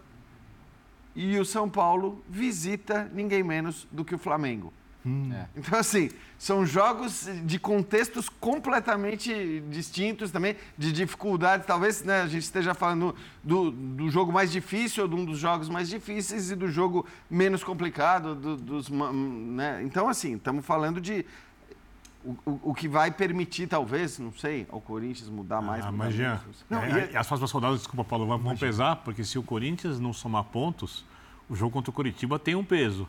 e o São Paulo visita ninguém menos do que o Flamengo. É. Então, assim, são jogos de contextos completamente distintos também, de dificuldades. Talvez né, a gente esteja falando do, do jogo mais difícil, ou de um dos jogos mais difíceis, e do jogo menos complicado. do- dos, né? Então, assim, estamos falando de. O, o, o que vai permitir, talvez, não sei, ao Corinthians mudar mais. Ah, mas, Jean, menos. é, Não, e- é, as próximas rodadas, desculpa, Paulo, vão, vão pesar, porque se o Corinthians não somar pontos, o jogo contra o Curitiba tem um peso.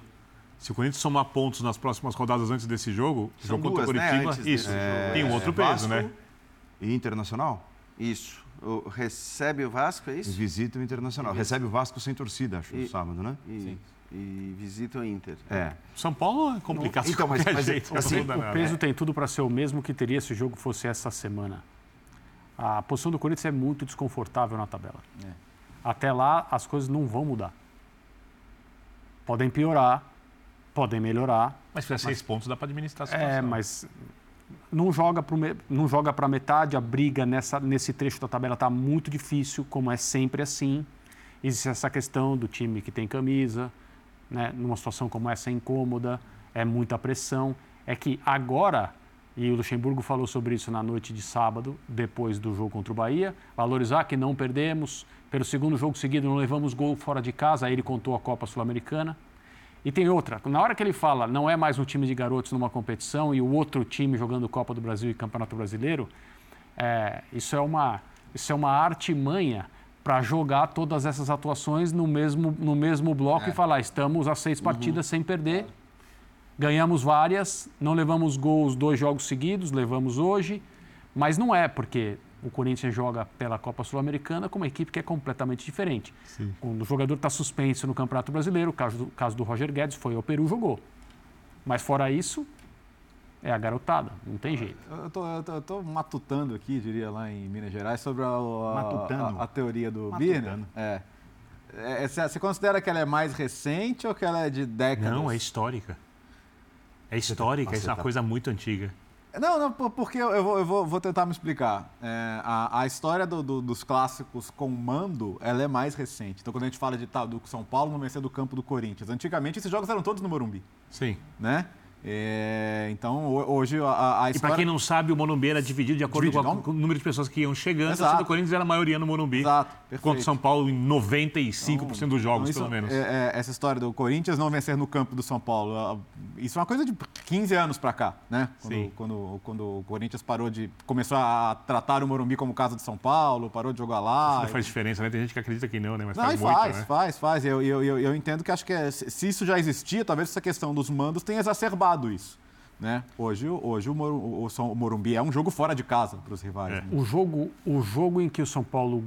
Se o Corinthians somar pontos nas próximas rodadas antes desse jogo, o jogo contra o duas, né, isso, jogo. tem um É, outro Vasco peso, né? E Internacional? Isso. O- recebe o Vasco, é E isso? visita o Internacional. Recebe o Vasco sem torcida, acho, no E- sábado, né? E, e visita o Inter. É. São Paulo é complicado Então, mas- mas, jeito. assim, O peso tem tudo para ser o mesmo que teria se o jogo fosse essa semana. A posição do Corinthians é muito desconfortável na tabela. Até lá, as coisas não vão mudar. Podem piorar, podem melhorar. Mas se tiver seis pontos, dá para administrar a É, situação. mas não joga para não joga para metade. A briga nessa, nesse trecho da tabela está muito difícil, como é sempre assim. Existe essa questão do time que tem camisa, né? numa situação como essa é incômoda, é muita pressão. É que agora, e o Luxemburgo falou sobre isso na noite de sábado, depois do jogo contra o Bahia, valorizar que não perdemos, pelo segundo jogo seguido não levamos gol fora de casa, aí ele contou a Copa Sul-Americana. E tem outra, na hora que ele fala não é mais um time de garotos numa competição e o outro time jogando Copa do Brasil e Campeonato Brasileiro, é, isso, é uma, isso é uma artimanha para jogar todas essas atuações no mesmo, no mesmo bloco e falar: estamos a seis partidas sem perder, ganhamos várias, não levamos gols dois jogos seguidos, levamos hoje, mas não é, porque o Corinthians joga pela Copa Sul-Americana com uma equipe que é completamente diferente. Quando o jogador está suspenso no Campeonato Brasileiro, o caso do, caso do Roger Guedes foi ao Peru jogou. Mas fora isso, é a garotada, não tem jeito. Eu tô, eu tô- eu tô matutando aqui, diria lá em Minas Gerais, sobre a, a- a- a teoria do Matutando. Birner. É. É, Você você considera que ela é mais recente ou que ela é de décadas? Não, é histórica. É histórica, Você isso é uma tá- coisa muito antiga. Não, não, por- porque eu eu vou, eu vou, vou tentar me explicar. É, a, a história do- do- dos clássicos com mando, ela é mais recente. Então, quando a gente fala de tal, do São Paulo não vencer do campo do Corinthians, antigamente esses jogos eram todos no Morumbi, Sim. né? É, então, ho- hoje a, a E história... para quem não sabe, o Morumbi era dividido de acordo Dividido, com, a- não? com o número de pessoas que iam chegando. Exato. A do Corinthians era a maioria no Morumbi. Exato, perfeito. Contra o São Paulo em 95% dos jogos, Então, isso- pelo menos. é- é- essa história do Corinthians não vencer no campo do São Paulo, isso é uma coisa de 15 anos para cá, né? Quando, Sim. quando, quando o Corinthians parou de. começou a tratar o Morumbi como casa de São Paulo, parou de jogar lá. Isso não faz diferença, né? Tem gente que acredita que não, né? Mas Não, faz e muito, faz, né? faz, faz. Eu, eu, eu, eu entendo que acho que é- se isso já existia, talvez essa questão dos mandos tenha exacerbado isso. Né? Hoje, o- hoje o, Morumbi é um jogo fora de casa para os rivais. né? O jogo, o jogo em que o São Paulo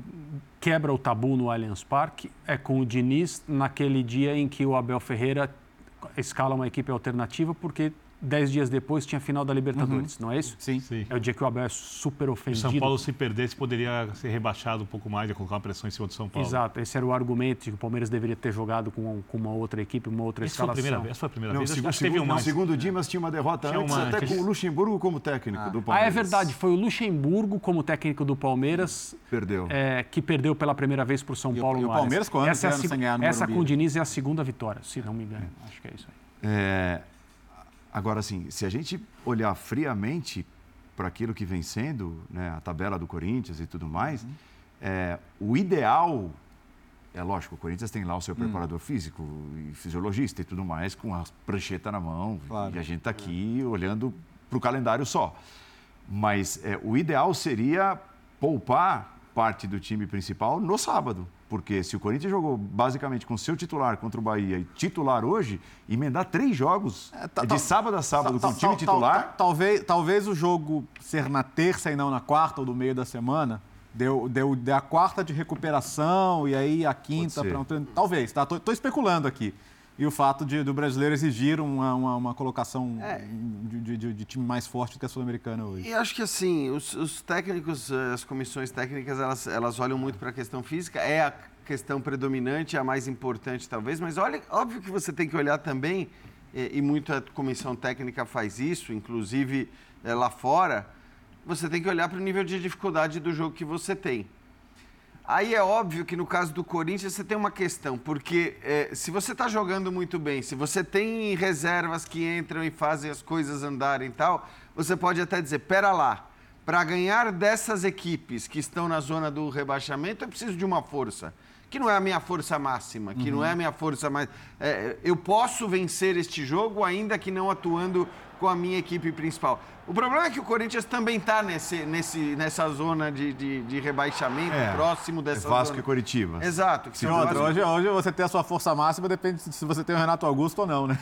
quebra o tabu no Allianz Parque é com o Diniz naquele dia em que o Abel Ferreira escala uma equipe alternativa porque dez dias depois tinha final da Libertadores, não é isso? Sim. Sim. É o dia que o Abel é super E o ofendido. São Paulo, se perdesse, poderia ser rebaixado um pouco mais, ia colocar uma pressão em cima do São Paulo. Exato, esse era o argumento de que o Palmeiras deveria ter jogado com, com uma outra equipe, uma outra Essa foi a escalação. primeira vez? Essa foi a primeira Não, vez? Segundo, acho que teve segundo, uma. não, segundo o Dimas tinha uma derrota Tinha antes, uma até com o Luxemburgo como técnico do Ah, Palmeiras. é verdade. Foi o Luxemburgo, como técnico do Palmeiras, Perdeu. é, que perdeu pela primeira vez para o São E o- Paulo e o no. Palmeiras com anos essa, é a no essa com o Diniz é a segunda vitória, se não me engano. Acho que é isso aí. É, agora, assim, se a gente olhar friamente para aquilo que vem sendo, né, a tabela do Corinthians e tudo mais, Uhum. é, o ideal, é lógico, o Corinthians tem lá o Hum. seu preparador físico e fisiologista e tudo mais, com a prancheta na mão, e a gente está aqui olhando para o calendário só. Mas é, o ideal seria poupar parte do time principal no sábado. Porque se o Corinthians jogou basicamente com seu titular contra o Bahia e titular hoje, emendar três jogos tá- de sábado a sábado com Tal- o time tal- titular. tal- talvez, talvez o jogo ser na terça e não na quarta ou do meio da semana deu, deu, deu a quarta de recuperação e aí a quinta. Talvez, tá? Tô, tô especulando aqui. E o fato de, do brasileiro exigir uma, uma, uma colocação de, de- de- de time mais forte do que a sul-americana hoje. E acho que assim, os, os técnicos, eh, as comissões técnicas, elas, elas olham muito para a questão física. É a questão predominante, a mais importante talvez, mas olha, óbvio que você tem que olhar também, e muito a comissão técnica faz isso, inclusive eh, lá fora, você tem que olhar para o nível de dificuldade do jogo que você tem. Aí é óbvio que no caso do Corinthians você tem uma questão, porque eh, se você está jogando muito bem, se você tem reservas que entram e fazem as coisas andarem e tal, você pode até dizer, pera lá, para ganhar dessas equipes que estão na zona do rebaixamento, eu preciso de uma força. Que não é a minha força máxima, que não é a minha força mais. eh, eu posso vencer este jogo ainda que não atuando com a minha equipe principal. O problema é que o Corinthians também está nesse, nesse, nessa zona de, de, de rebaixamento, É, próximo dessa é Vasco zona. e Coritiba. Exato. que outra, quase- hoje, hoje você ter a sua força máxima depende se você tem o Renato Augusto ou não, né?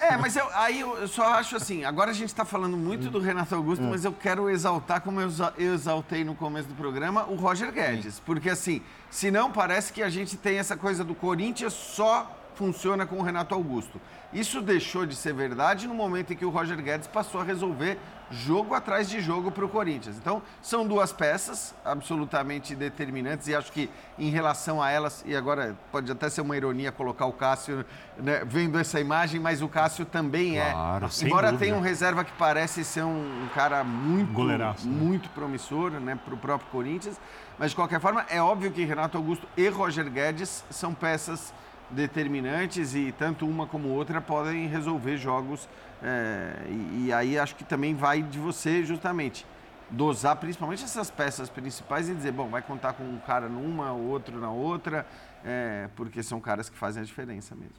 É, mas eu, aí eu, só acho assim, agora a gente está falando muito do Renato Augusto, É. mas eu quero exaltar, como eu exa- eu exaltei no começo do programa, o Roger Guedes. Porque assim, senão parece que a gente tem essa coisa do Corinthians só funciona com o Renato Augusto. Isso deixou de ser verdade no momento em que o Roger Guedes passou a resolver jogo atrás de jogo para o Corinthians. Então, são duas peças absolutamente determinantes e acho que em relação a elas, e agora pode até ser uma ironia colocar o Cássio né, vendo essa imagem, mas o Cássio também Claro, é. Embora dúvida. tenha um reserva que parece ser um, um cara muito, Goleiraço, né? muito promissor né, para o próprio Corinthians, mas de qualquer forma, é óbvio que Renato Augusto e Roger Guedes são peças determinantes e tanto uma como outra podem resolver jogos. é, e, e aí acho que também vai de você, justamente, dosar principalmente essas peças principais e dizer, bom, vai contar com um cara numa, outro na outra, é, porque são caras que fazem a diferença mesmo.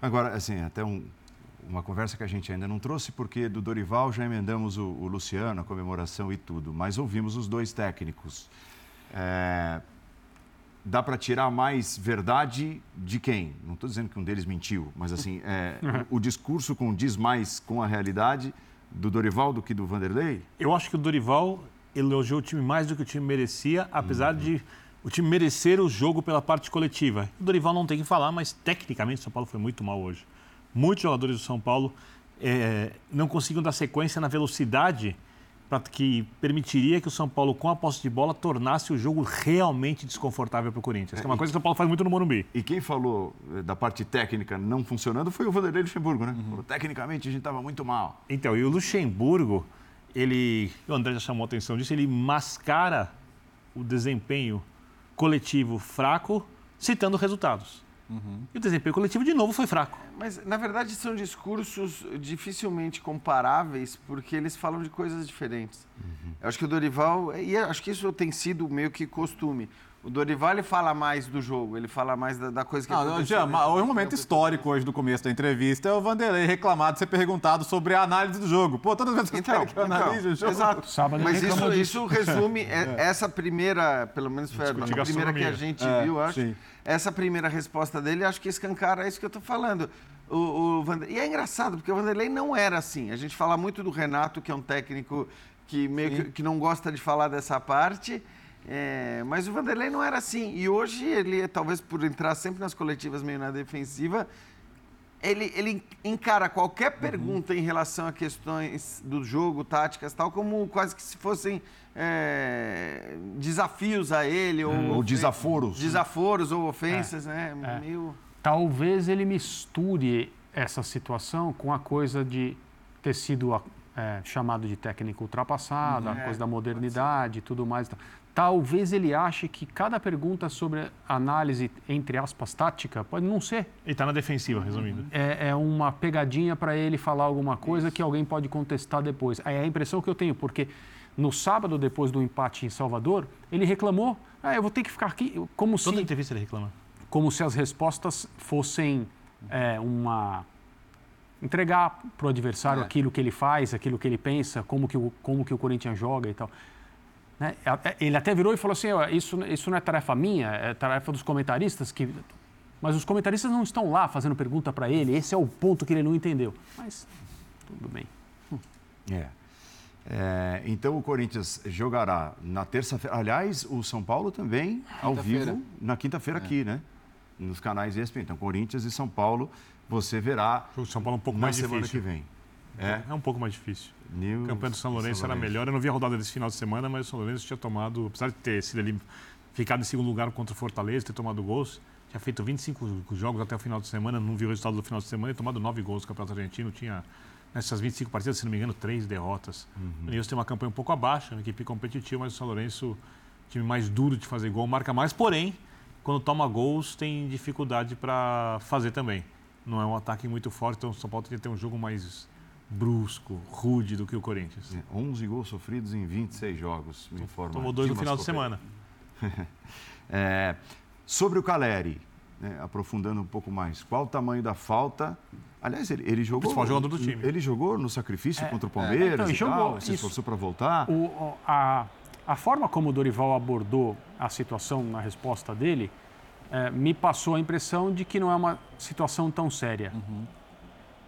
Agora, assim, até um- uma conversa que a gente ainda não trouxe, porque do Dorival já emendamos o, o Luciano, a comemoração e tudo, mas ouvimos os dois técnicos. É, dá para tirar mais verdade de quem? Não estou dizendo que um deles mentiu, mas assim, é, o, o discurso condiz mais com a realidade do Dorival do que do Vanderlei? Eu acho que o Dorival elogiou o time mais do que o time merecia, apesar de o time merecer o jogo pela parte coletiva. O Dorival não tem que falar, mas tecnicamente o São Paulo foi muito mal hoje. Muitos jogadores do São Paulo eh, não conseguiam dar sequência na velocidade pra, que permitiria que o São Paulo, com a posse de bola, tornasse o jogo realmente desconfortável para o Corinthians, que é uma coisa que o São Paulo faz muito no Morumbi. E quem falou eh, da parte técnica não funcionando foi o Vanderlei Luxemburgo, né? Falou, Tecnicamente a gente estava muito mal. Então, e o Luxemburgo, ele, o André já chamou a atenção disso, ele mascara o desempenho coletivo fraco citando resultados. E o desempenho coletivo, de novo, foi fraco. Mas, na verdade, são discursos dificilmente comparáveis, porque eles falam de coisas diferentes. Eu acho que o Dorival, e acho que isso tem sido meio que costume. O Dorival ele fala mais do jogo, ele fala mais da, da coisa que Não, aconteceu. Jean, mas o momento histórico hoje do começo da entrevista é o Vanderlei reclamar de ser perguntado sobre a análise do jogo. Pô, todas as vezes que Então, eu que eu analise o jogo. Exato. Sábado Mas isso, isso resume é- essa primeira, pelo menos foi a Discutir primeira que a gente É, viu, acho. sim. Essa primeira resposta dele, acho que escancara isso que eu tô falando. O, o Vander- E é engraçado, porque o Vanderlei não era assim. A gente fala muito do Renato, que é um técnico que meio que, que não gosta de falar dessa parte. É, mas o Vanderlei não era assim. E hoje ele, talvez por entrar sempre nas coletivas meio na defensiva, ele, ele encara qualquer Uhum. pergunta em relação a questões do jogo, táticas tal, como quase que se fossem é, desafios a ele. Ou, Ou desaforos. Desaforos ou ofensas, É, né? é. Meio... Talvez ele misture essa situação com a coisa de ter sido é, chamado de técnico ultrapassado, Uhum. a É, coisa da modernidade e tudo mais. Talvez ele ache que cada pergunta sobre análise, entre aspas, tática, pode não ser. Ele está na defensiva, resumindo. É, é uma pegadinha para ele falar alguma coisa que alguém pode contestar depois. É a impressão que eu tenho, porque no sábado, depois do empate em Salvador, ele reclamou: ah, eu vou ter que ficar aqui. Como Toda se entrevista ele reclama. como se as respostas fossem é, uma entregar para o adversário É. aquilo que ele faz, aquilo que ele pensa, como que o, como que o Corinthians joga e tal. Né? Ele até virou e falou assim, "Ó, isso, isso não é tarefa minha, é tarefa dos comentaristas que... Mas os comentaristas não estão lá fazendo pergunta para ele, esse é o ponto que ele não entendeu. Mas tudo bem. É. É, então o Corinthians jogará na terça-feira. Aliás, o São Paulo também, ao vivo, na quinta-feira aqui, né? Nos canais ESPN. Então, Corinthians e São Paulo, você verá O São Paulo é um pouco na mais semana difícil. que vem. É? é um pouco mais difícil. New- A campanha do São Lourenço era melhor. Eu não vi a rodada desse final de semana, mas o São Lourenço tinha tomado, apesar de ter sido ali, ficado em segundo lugar contra o Fortaleza, ter tomado gols, tinha feito 25 jogos até o final de semana, não vi o resultado do final de semana e tomado 9 gols no Campeonato Argentino. Tinha, nessas 25 partidas, se não me engano, 3 derrotas. O Nilson tem uma campanha um pouco abaixo, uma equipe competitiva, mas o São Lourenço, time mais duro de fazer gol, marca mais, porém, quando toma gols, tem dificuldade para fazer também. Não é um ataque muito forte, então o São Paulo tem que ter um jogo mais brusco, rude do que o Corinthians. 11 gols sofridos em 26 jogos, me informa. Tomou dois no final de semana. É, sobre o Caleri, né, aprofundando um pouco mais, qual o tamanho da falta? Aliás, ele, ele jogou. Principal jogador do time. Ele jogou no sacrifício É, contra o é. Palmeiras Então, e jogou, tal, se esforçou para voltar. O, a, a forma como o Dorival abordou a situação na resposta dele eh, me passou a impressão de que não é uma situação tão séria.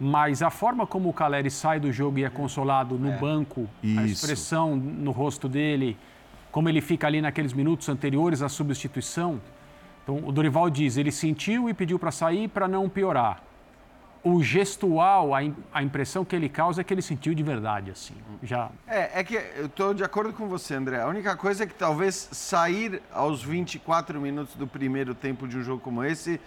Mas a forma como o Caleri sai do jogo e é consolado no banco, a Isso. expressão no rosto dele, como ele fica ali naqueles minutos anteriores à substituição. Então, o Dorival diz, ele sentiu e pediu para sair para não piorar. O gestual, a, a impressão que ele causa é que ele sentiu de verdade, assim. Já É, é que eu estou de acordo com você, André. A única coisa é que talvez sair aos 24 minutos do primeiro tempo de um jogo como esse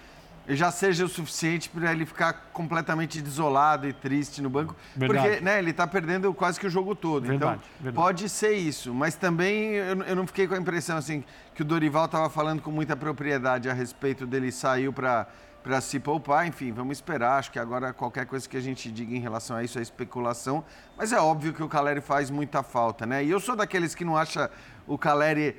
já seja o suficiente para ele ficar completamente desolado e triste no banco. Verdade. Porque né, ele está perdendo quase que o jogo todo. Verdade, então, verdade. pode ser isso. Mas também eu, eu não fiquei com a impressão assim que o Dorival estava falando com muita propriedade a respeito dele saiu para para se poupar, enfim, vamos esperar. Acho que agora qualquer coisa que a gente diga em relação a isso é especulação. Mas é óbvio que o Caleri faz muita falta, né? E eu sou daqueles que não acha o Caleri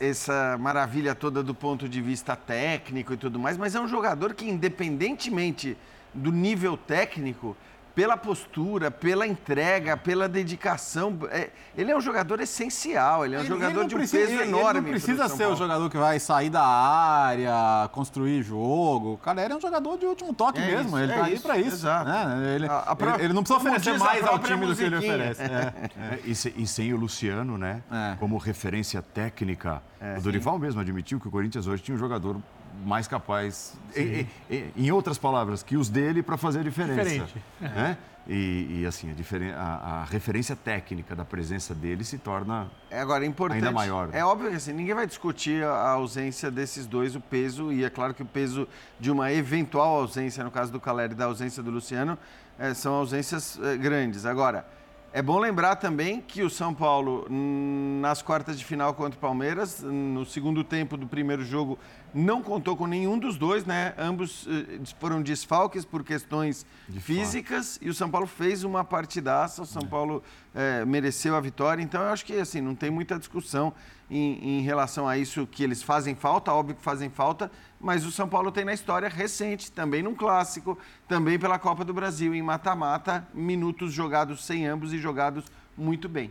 essa maravilha toda do ponto de vista técnico e tudo mais, mas é um jogador que, independentemente do nível técnico, pela postura, pela entrega, pela dedicação, é- ele é um jogador essencial, ele é um Ele- jogador ele de um precisa- peso ele- enorme. Ele não precisa ser o jogador que vai sair da área, construir jogo. O Caleri é um jogador de último toque É mesmo. isso, ele é tá aí isso, pra isso. exato. né? Ele, A- a pró- ele- ele não precisa oferecer mais ao time do que ele oferece. É. É, e, se- e sem o Luciano, né? Como referência técnica, É, o Dorival mesmo admitiu que o Corinthians hoje tinha um jogador mais capaz, em, em- em outras palavras, que os dele para fazer a diferença. Diferente. Né? E, e, assim, a, a- a referência técnica da presença dele se torna É agora é importante. ainda maior. É óbvio que assim, ninguém vai discutir a ausência desses dois, o peso, e é claro que o peso de uma eventual ausência, no caso do Caleri, da ausência do Luciano, eh, são ausências eh, grandes. Agora, é bom lembrar também que o São Paulo, nas quartas de final contra o Palmeiras, no segundo tempo do primeiro jogo, não contou com nenhum dos dois, né? Ambos eh, foram desfalques por questões físicas e o São Paulo fez uma partidaça. O São Paulo eh, mereceu a vitória. Então, eu acho que assim não tem muita discussão em, em relação a isso que eles fazem falta. Óbvio que fazem falta, mas o São Paulo tem na história recente, também num clássico, também pela Copa do Brasil, em mata-mata, minutos jogados sem ambos e jogados muito bem.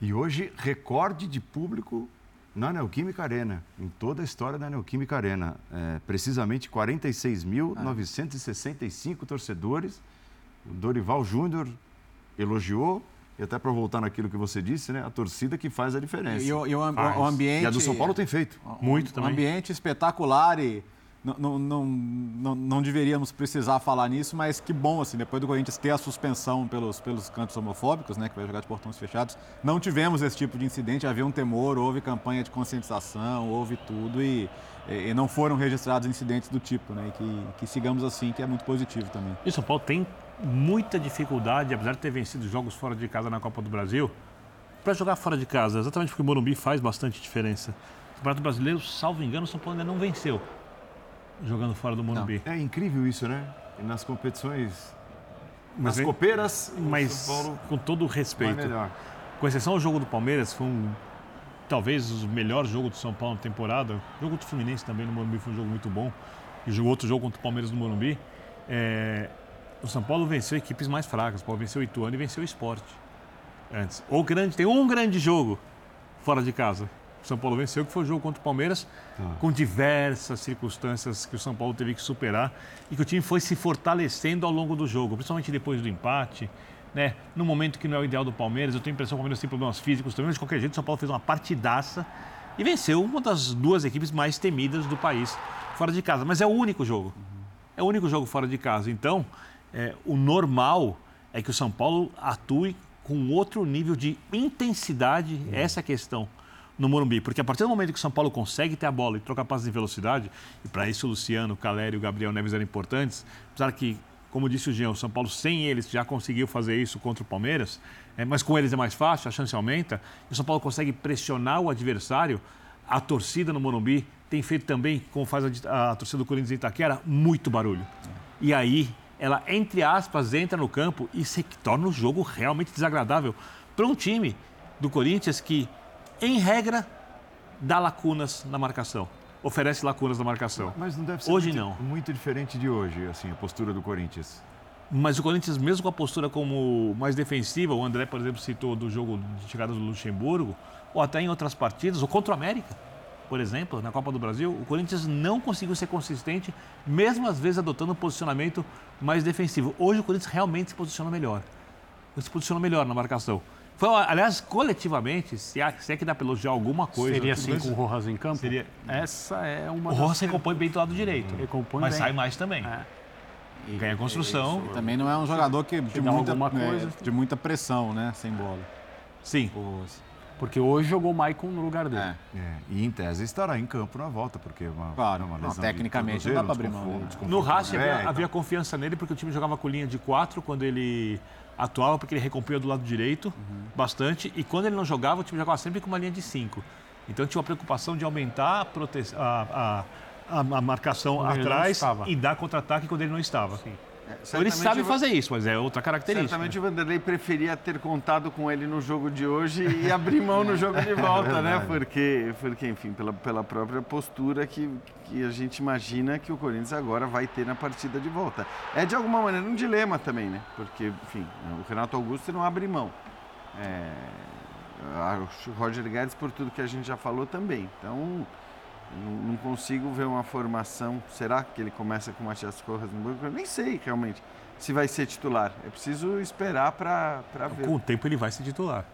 E hoje, recorde de público na Neoquímica Arena, em toda a história da Neoquímica Arena. É, precisamente 46.965 torcedores. O Dorival Júnior elogiou, e até para voltar naquilo que você disse, né? A torcida que faz a diferença. E, o, e o, o ambiente. E a do São Paulo tem feito. Muito também. Um ambiente espetacular e não, não, deveríamos precisar falar nisso, mas que bom, assim, depois do Corinthians ter a suspensão pelos, pelos cantos homofóbicos, né, que vai jogar de portões fechados, não tivemos esse tipo de incidente, havia um temor, houve campanha de conscientização, houve tudo e, e não foram registrados incidentes do tipo, né, que, que sigamos assim, que é muito positivo também. E São Paulo tem muita dificuldade, apesar de ter vencido jogos fora de casa na Copa do Brasil, para jogar fora de casa, exatamente porque o Morumbi faz bastante diferença. O Campeonato Brasileiro, salvo engano, o São Paulo ainda não venceu jogando fora do Morumbi. É incrível isso, né? nas competições, mas nas copeiras, mas com todo o respeito. Com exceção ao jogo do Palmeiras, foi um talvez o melhor jogo do São Paulo na temporada. O jogo do Fluminense também no Morumbi foi um jogo muito bom. E o outro jogo contra o Palmeiras no Morumbi. É... O São Paulo venceu equipes mais fracas. O Paulo venceu o Ituano e venceu o Esporte antes. Ou grande, tem um grande jogo fora de casa. São Paulo venceu, que foi o jogo contra o Palmeiras, ah. com diversas circunstâncias que o São Paulo teve que superar e que o time foi se fortalecendo ao longo do jogo, principalmente depois do empate. Né? No momento que não é o ideal do Palmeiras, eu tenho a impressão que o Palmeiras tem problemas físicos também, mas de qualquer jeito o São Paulo fez uma partidaça e venceu uma das duas equipes mais temidas do país fora de casa. Mas é o único jogo. É o único jogo fora de casa. Então, é, o normal é que o São Paulo atue com outro nível de intensidade, essa é a questão no Morumbi. Porque a partir do momento que o São Paulo consegue ter a bola e trocar passes em velocidade, e para isso o Luciano, o Calério e o Gabriel Neves eram importantes, apesar que, como disse o Jean, o São Paulo sem eles já conseguiu fazer isso contra o Palmeiras, é, mas com eles é mais fácil, a chance aumenta, e o São Paulo consegue pressionar o adversário, a torcida no Morumbi tem feito também, como faz a, a torcida do Corinthians em Itaquera, muito barulho. E aí, ela, entre aspas, entra no campo e se torna o jogo realmente desagradável para um time do Corinthians que em regra, dá lacunas na marcação. Oferece lacunas na marcação. Mas não deve ser hoje muito, não. muito diferente de hoje, assim, a postura do Corinthians. Mas o Corinthians, mesmo com a postura como mais defensiva, o André, por exemplo, citou do jogo de chegada do Luxemburgo, ou até em outras partidas, ou contra o América, por exemplo, na Copa do Brasil, o Corinthians não conseguiu ser consistente, mesmo às vezes adotando um posicionamento mais defensivo. Hoje o Corinthians realmente se posiciona melhor. Se posiciona melhor na marcação. Foi, aliás, coletivamente, se, é que dá para elogiar alguma coisa. Seria assim com o Rojas em campo? Seria... Essa é uma. O Rojas recompõe bem do lado direito. Recompõe mas bem. sai mais também. É. E ganha construção. Isso. Também não é um jogador que de, muita, é, de muita pressão, né? Sem bola. Sim. Porque hoje jogou o Maicon no lugar dele. É. É. E em tese estará em campo na volta, porque uma, claro, uma lesão não, tecnicamente não dá para abrir mão. No Racing havia, então. havia, confiança nele porque o time jogava com linha de quatro quando ele atuava porque ele recompunha do lado direito uhum. bastante e quando ele não jogava, o time jogava sempre com uma linha de 5. Então tinha uma preocupação de aumentar a, prote... a, a, a marcação quando atrás e dar contra-ataque quando ele não estava. Sim. É, ele sabe fazer isso, mas é outra característica. Certamente o Vanderlei preferia ter contado com ele no jogo de hoje e abrir mão no jogo de volta, é né? Porque, porque enfim, pela, pela própria postura que, que a gente imagina que o Corinthians agora vai ter na partida de volta. É de alguma maneira um dilema também, né? Porque, enfim, o Renato Augusto não abre mão. É, o Roger Guedes, por tudo que a gente já falou, também. Então não, consigo ver uma formação. Será que ele começa com o Matias Corras no banco? Eu nem sei realmente se vai ser titular. É preciso esperar para ver. Com o tempo ele vai ser titular.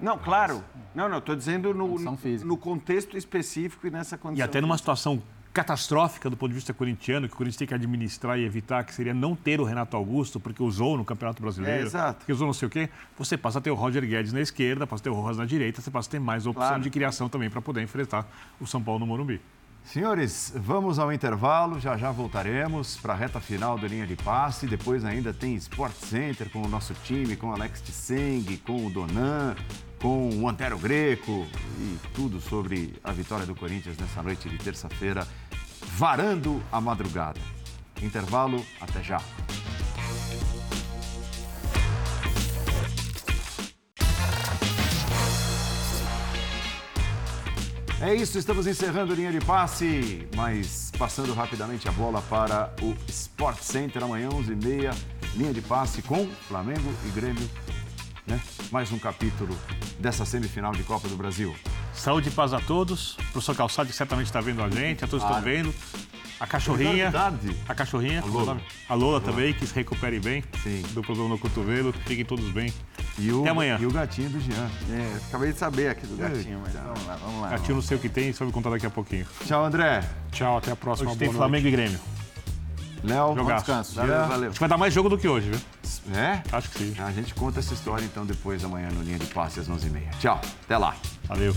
Não, claro. Não, não, estou dizendo no, no contexto específico e nessa condição. E até numa situação catastrófica do ponto de vista corintiano, que o Corinthians tem que administrar e evitar, que seria não ter o Renato Augusto, porque usou no Campeonato Brasileiro, é, exato. porque usou não sei o quê, você passa a ter o Roger Guedes na esquerda, passa a ter o Rojas na direita, você passa a ter mais opção claro. de criação também para poder enfrentar o São Paulo no Morumbi. Senhores, vamos ao intervalo, já já voltaremos para a reta final do Linha de Passe. Depois ainda tem Sport Center com o nosso time, com Alex Tseng, com o Donan, com o Antero Greco e tudo sobre a vitória do Corinthians nessa noite de terça-feira, varando a madrugada. Intervalo, até já. É isso, estamos encerrando a linha de passe, mas passando rapidamente a bola para o Sport Center amanhã, 11h30, linha de passe com Flamengo e Grêmio. Né? Mais um capítulo dessa semifinal de Copa do Brasil. Saúde e paz a todos. Professor Calçado que certamente está vendo a gente, a todos estão vendo. A cachorrinha. A cachorrinha. A Lola. A Lola também, que se recupere bem. Sim. Do problema no cotovelo. Fiquem todos bem. E o, Até amanhã. E o gatinho do Jean. É, acabei de saber aqui do gatinho, mas vamos lá, vamos lá. Gatinho não sei o que tem, só vou contar daqui a pouquinho. Tchau, André. Tchau, até a próxima. Hoje tem Flamengo e Grêmio. Léo, bom descanso. Valeu, valeu. Acho que vai dar mais jogo do que hoje, viu? É? Acho que sim. A gente conta essa história então depois amanhã no Linha de Passe às 11h30. Tchau, até lá. Valeu.